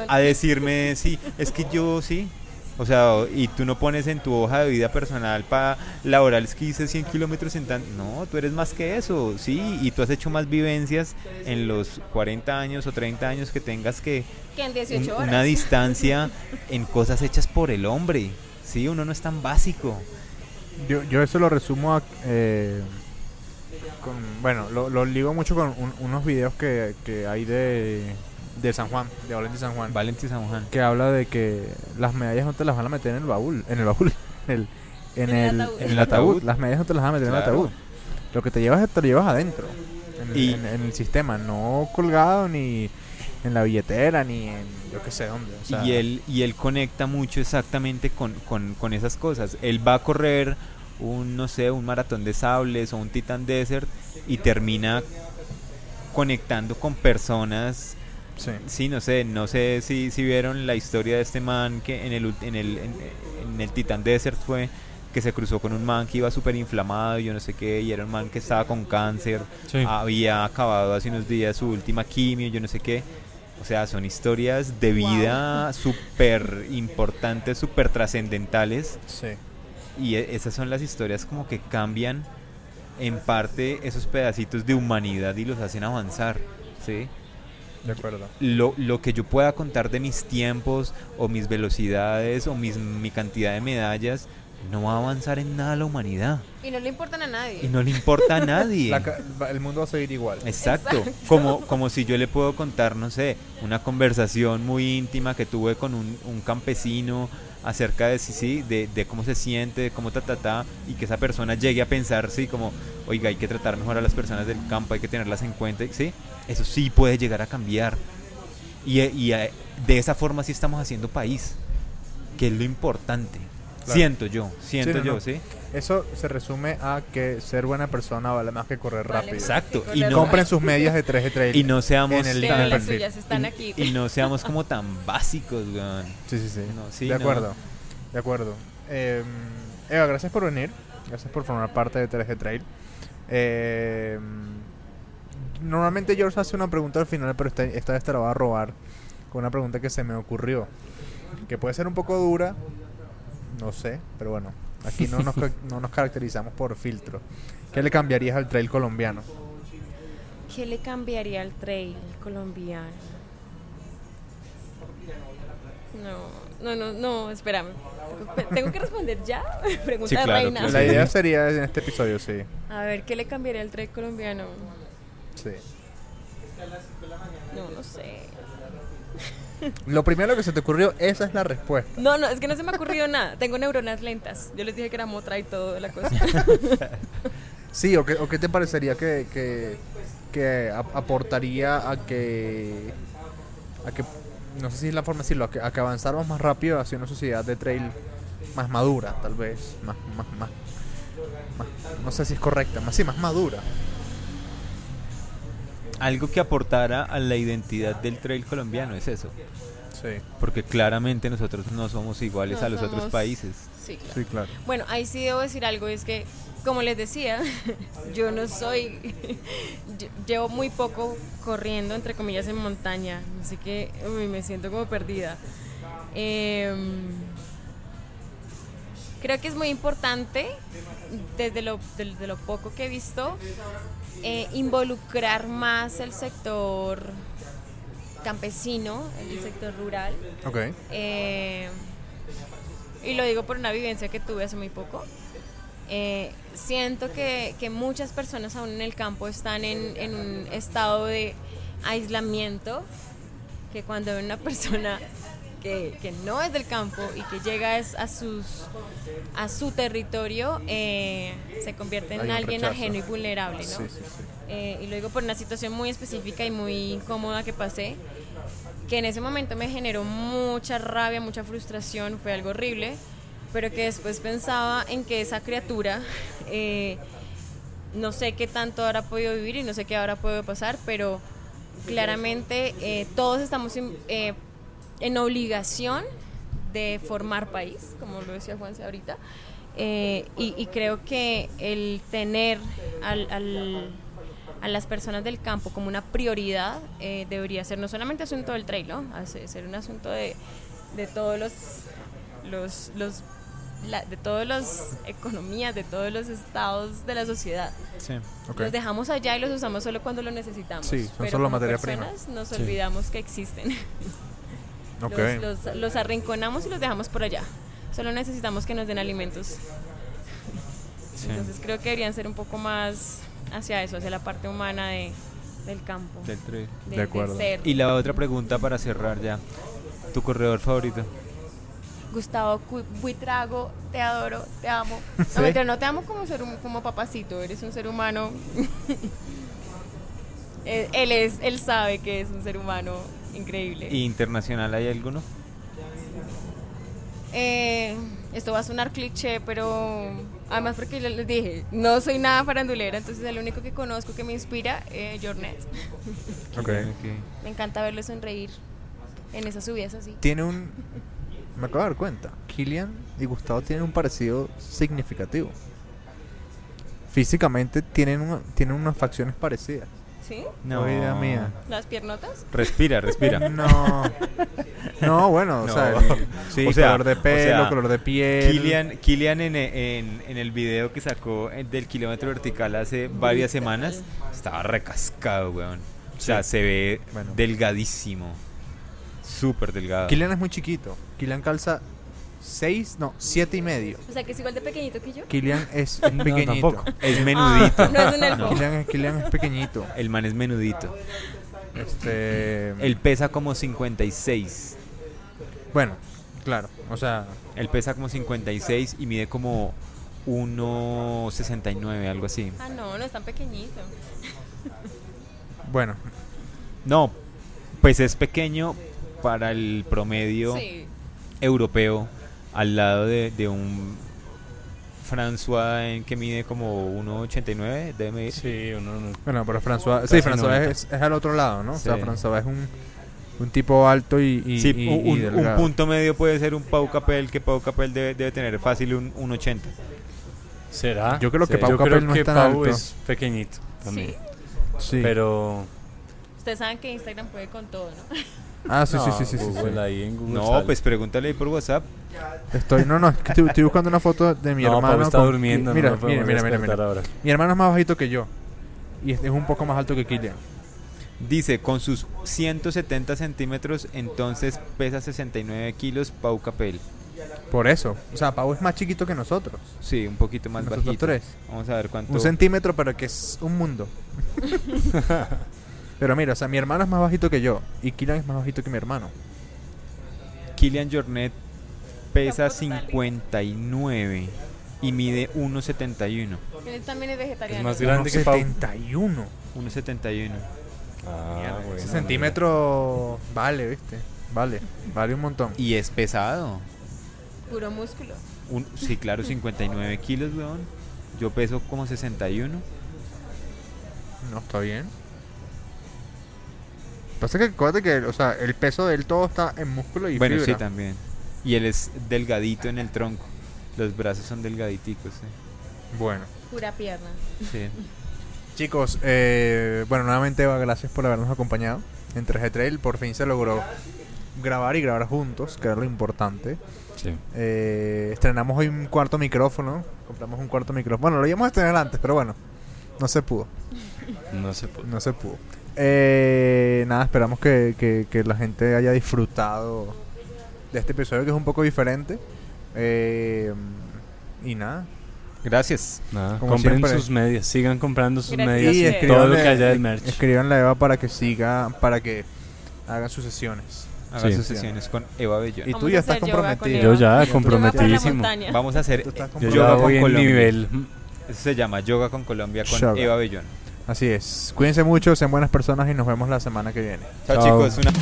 a decirme, sí, es que yo sí. O sea, y tú no pones en tu hoja de vida personal para laboral es que hice 100 kilómetros en tan... No, tú eres más que eso, sí. Y tú has hecho más vivencias en los 40 años o 30 años que tengas que... que en un- 18 horas. una distancia (laughs) en cosas hechas por el hombre. Sí, uno no es tan básico. Yo, yo eso lo resumo a... eh, con, bueno, lo, lo ligo mucho con un- unos videos que, que hay de, de San Juan, de Valente San Juan. Valentín San Juan. que habla de que las medallas no te las van a meter en el baúl, en el baúl, en el, en En el el, ataúd. en el ataúd. Las medallas no te las van a meter en el ataúd. Lo que te llevas te lo llevas adentro, en, el- Y- en- en el sistema, no colgado ni en la billetera ni en yo qué sé dónde. o sea, y él y él conecta mucho exactamente con, con, con esas cosas. Él va a correr un, no sé, un maratón de sables o un Titan Desert y termina conectando con personas. Sí. Sí, no sé, no sé si, si vieron la historia de este man que en el, en el, en, en el Titan Desert fue que se cruzó con un man que iba súper inflamado y yo no sé qué, y era un man que estaba con cáncer, Sí. había acabado hace unos días su última quimio, yo no sé qué. O sea, son historias de vida súper importantes, súper trascendentales. Sí. Y e- esas son las historias como que cambian en parte esos pedacitos de humanidad y los hacen avanzar. ¿sí? De acuerdo. Lo, lo que yo pueda contar de mis tiempos o mis velocidades o mis, mi cantidad de medallas no va a avanzar en nada la humanidad. Y no le importan a nadie. Y no le importa a nadie. La el mundo va a seguir igual. Exacto. Exacto. Como, como si yo le puedo contar, no sé, una conversación muy íntima que tuve con un, un campesino acerca de sí, sí, de, de cómo se siente, de cómo ta, ta, ta, y que esa persona llegue a pensar, sí, como, oiga, hay que tratar mejor a las personas del campo, hay que tenerlas en cuenta, sí, eso sí puede llegar a cambiar. Y, y eh, de esa forma sí estamos haciendo país, que es lo importante. Claro. Siento yo, siento Sí, no, yo, no. ¿sí? Eso se resume a que ser buena persona vale más que correr Vale, rápido. Exacto. sí, Y no- Compren sus medias de 3 de trail. Y no seamos En el tan suyas están y, aquí. y no seamos como tan básicos, weón. Sí, sí, sí. No, sí, de no. acuerdo. De acuerdo. Eh, Eva, gracias por venir. Gracias por formar parte de 3G Trail. Eh, normalmente George hace una pregunta al final, pero esta, esta vez te la voy a robar con una pregunta que se me ocurrió. Que puede ser un poco dura, no sé, pero bueno, aquí no nos, (laughs) ca- no nos caracterizamos por filtro. ¿Qué le cambiarías al trail colombiano? ¿Qué le cambiaría al trail colombiano? No, no, no, no, espérame. ¿Tengo que responder ya? (laughs) Pregunta Sí, claro, reina. claro. La idea sería en este episodio, sí. A ver, ¿qué le cambiaría al trail colombiano? sí. No, no sé. Lo primero que se te ocurrió, esa es la respuesta. No, no, es que no se me ha ocurrido (laughs) nada. Tengo neuronas lentas. Yo les dije que era motra y todo la cosa. (laughs) Sí, o qué, o qué te parecería que, que, que ap- aportaría a que, a que, no sé si es la forma de decirlo, a que, a que avanzáramos más rápido hacia una sociedad de trail más madura, tal vez, más, más, más, más- no sé si es correcta, más, sí, más madura. Algo que aportara a la identidad del trail colombiano es eso. Sí, Porque claramente nosotros no somos iguales No a los otros países. Sí, claro. sí, claro. Bueno, ahí sí debo decir algo, es que, como les decía, (laughs) yo no soy, (laughs) lle- llevo muy poco corriendo, entre comillas, en montaña, así que uy, me siento como perdida. Em, creo que es muy importante, desde lo, desde lo poco que he visto, eh, involucrar más el sector campesino, el sector rural. Ok. Eh, y lo digo por una vivencia que tuve hace muy poco. Eh, siento que, que muchas personas aún en el campo están en, en un estado de aislamiento, que cuando una persona que, que no es del campo y que llega es a, sus, a su territorio, eh, se convierte en alguien rechazo. ajeno y vulnerable. ¿no? Sí, sí, sí. Eh, y lo digo por una situación muy específica y muy incómoda que pasé, que en ese momento me generó mucha rabia, mucha frustración, fue algo horrible, pero que después pensaba en que esa criatura, (laughs) eh, no sé qué tanto habrá podido vivir y no sé qué habrá podido pasar, pero claramente eh, todos estamos eh, en obligación de formar país, como lo decía Juanse ahorita, eh, y, y creo que el tener al, al- a las personas del campo como una prioridad eh, debería ser no solamente asunto del trail, ¿no? Ser un asunto de, de todos los, los, los la- de todas las economías, de todos los estados de la sociedad. Sí. Ok. Los dejamos allá y los usamos solo cuando lo necesitamos. Sí, son Pero solo como materia prima. personas Nos Sí. olvidamos que existen. (laughs) Los, los- los arrinconamos y los dejamos por allá. Solo necesitamos que nos den alimentos. Sí. Entonces creo que deberían ser un poco más hacia eso, hacia la parte humana de, del campo. Del de, De acuerdo. Y la otra pregunta para cerrar ya. ¿Tu corredor favorito? Gustavo Buitrago, te adoro, te amo. ¿Sí? (laughs) No, mentira, no te amo como ser como papacito, eres un ser humano. él, (laughs) él es, él sabe que es un ser humano increíble. ¿Y internacional hay alguno? Eh, esto va a sonar cliché, pero además porque ya les dije, no soy nada farandulera, entonces el único que conozco que me inspira es Jornet. Ok. Me encanta verlo sonreír en esas subidas así. Tiene un. Me acabo de dar cuenta. Killian y Gustavo tienen un parecido significativo. Físicamente tienen, una- tienen unas facciones parecidas. ¿Sí? No, idea mía. ¿Las piernotas? Respira, respira. No. (laughs) No, bueno, o No. sea, (laughs) el- sí, O sea, color de o pelo, sea, color de piel. Kilian, Kilian en, en, en el video que sacó eh, del kilómetro vertical hace varias semanas estaba recascado, weón. O sea, Sí. se ve Bueno. delgadísimo. Súper delgado. Killian es muy chiquito. Killian calza 6, no, 7 y medio. O sea, que es igual de pequeñito que yo. Killian es, (laughs) es No, pequeñito. tampoco. Es menudito. Ah, no es un elfo. Killian, es, Killian es pequeñito. El man es menudito. Este, Él pesa como 56. bueno, claro, o sea, Él pesa como 56 y mide como 1.69, algo así. Ah, no, no es tan pequeñito. bueno, No, pues es pequeño para el promedio Sí. europeo al lado de, de un François en que mide como 1.89 debe medir. Sí, uno no. bueno, pero François, sí, François 90. es, es al otro lado, ¿no? O sea. François es un, un tipo alto y, y, Sí, y- un, y punto medio puede ser un Pau Capel, que Pau Capel debe, debe tener fácil un 1.80. ¿Será? Yo creo que Sí. Pau Yo Capel creo no que es tan Pau alto. es pequeñito también. Sí. Sí. Pero. Ustedes saben que Instagram puede con todo, ¿no? (laughs) Ah, sí, sí, No, sí, sí, sí, Google sí. ahí en Google No, sale. pues pregúntale ahí por WhatsApp. Estoy, no, no, es que estoy, estoy buscando una foto de mi no, Pau hermano. está con- durmiendo. Mira, no mira, mira, mira, mira. ahora. Mi hermano es más bajito que yo. Y es, es un poco más alto que Killian. Dice, con sus 170 centímetros, entonces pesa 69 kilos Pau Capel. Por eso. O sea, Pau es más chiquito que nosotros. Sí, un poquito más Nosotros bajito. tres. Vamos a ver cuánto. Un centímetro, pero que es un mundo. (laughs) pero mira, o sea, mi hermano es más bajito que yo. Y Killian es más bajito que mi hermano. Kilian Jornet pesa 59 y mide 1.71. Él también es vegetariano. Es más grande que Pau. 71. 1.71. Ah, bueno, Ese centímetro vale, ¿viste? Vale, vale un montón. Y es pesado. Puro músculo. Un- sí, claro, (laughs) 59 kilos, weón. Yo peso como 61. No, está bien. Pasa que acuérdate que, o sea, el peso del todo está en músculo y bueno, sí, también. Y él es delgadito en el tronco. Los brazos son delgaditicos, sí. Bueno. Pura pierna. Sí. (laughs) Chicos, eh, bueno, nuevamente Eva, gracias por habernos acompañado en 3G Trail. Por fin se logró grabar y grabar juntos, que era lo importante. Sí. Eh, estrenamos hoy un cuarto micrófono. Compramos un cuarto micrófono. Bueno, lo íbamos a estrenar antes, pero bueno, no se pudo. No se puede. No se pudo. Eh, nada, esperamos que, que- que la gente haya disfrutado de este episodio que es un poco diferente. Eh, y nada. Gracias. Nada, Como compren siempre. sus medias, sigan comprando sus Gracias. medias Y escriban todo lo que haya del merch. Escríbanle a Eva para que siga, para que hagan sus sesiones. Hagan Sí. sus sesiones con Eva Bellón. Y tú ya estás comprometido. Yo ya, comprometidísimo. Vamos a hacer yoga con Colombia. nivel. Eso se llama Yoga con Colombia con. Eva Bellón. Así es. Cuídense mucho, sean buenas personas y nos vemos la semana que viene. Chao, Chao. chicos. Una...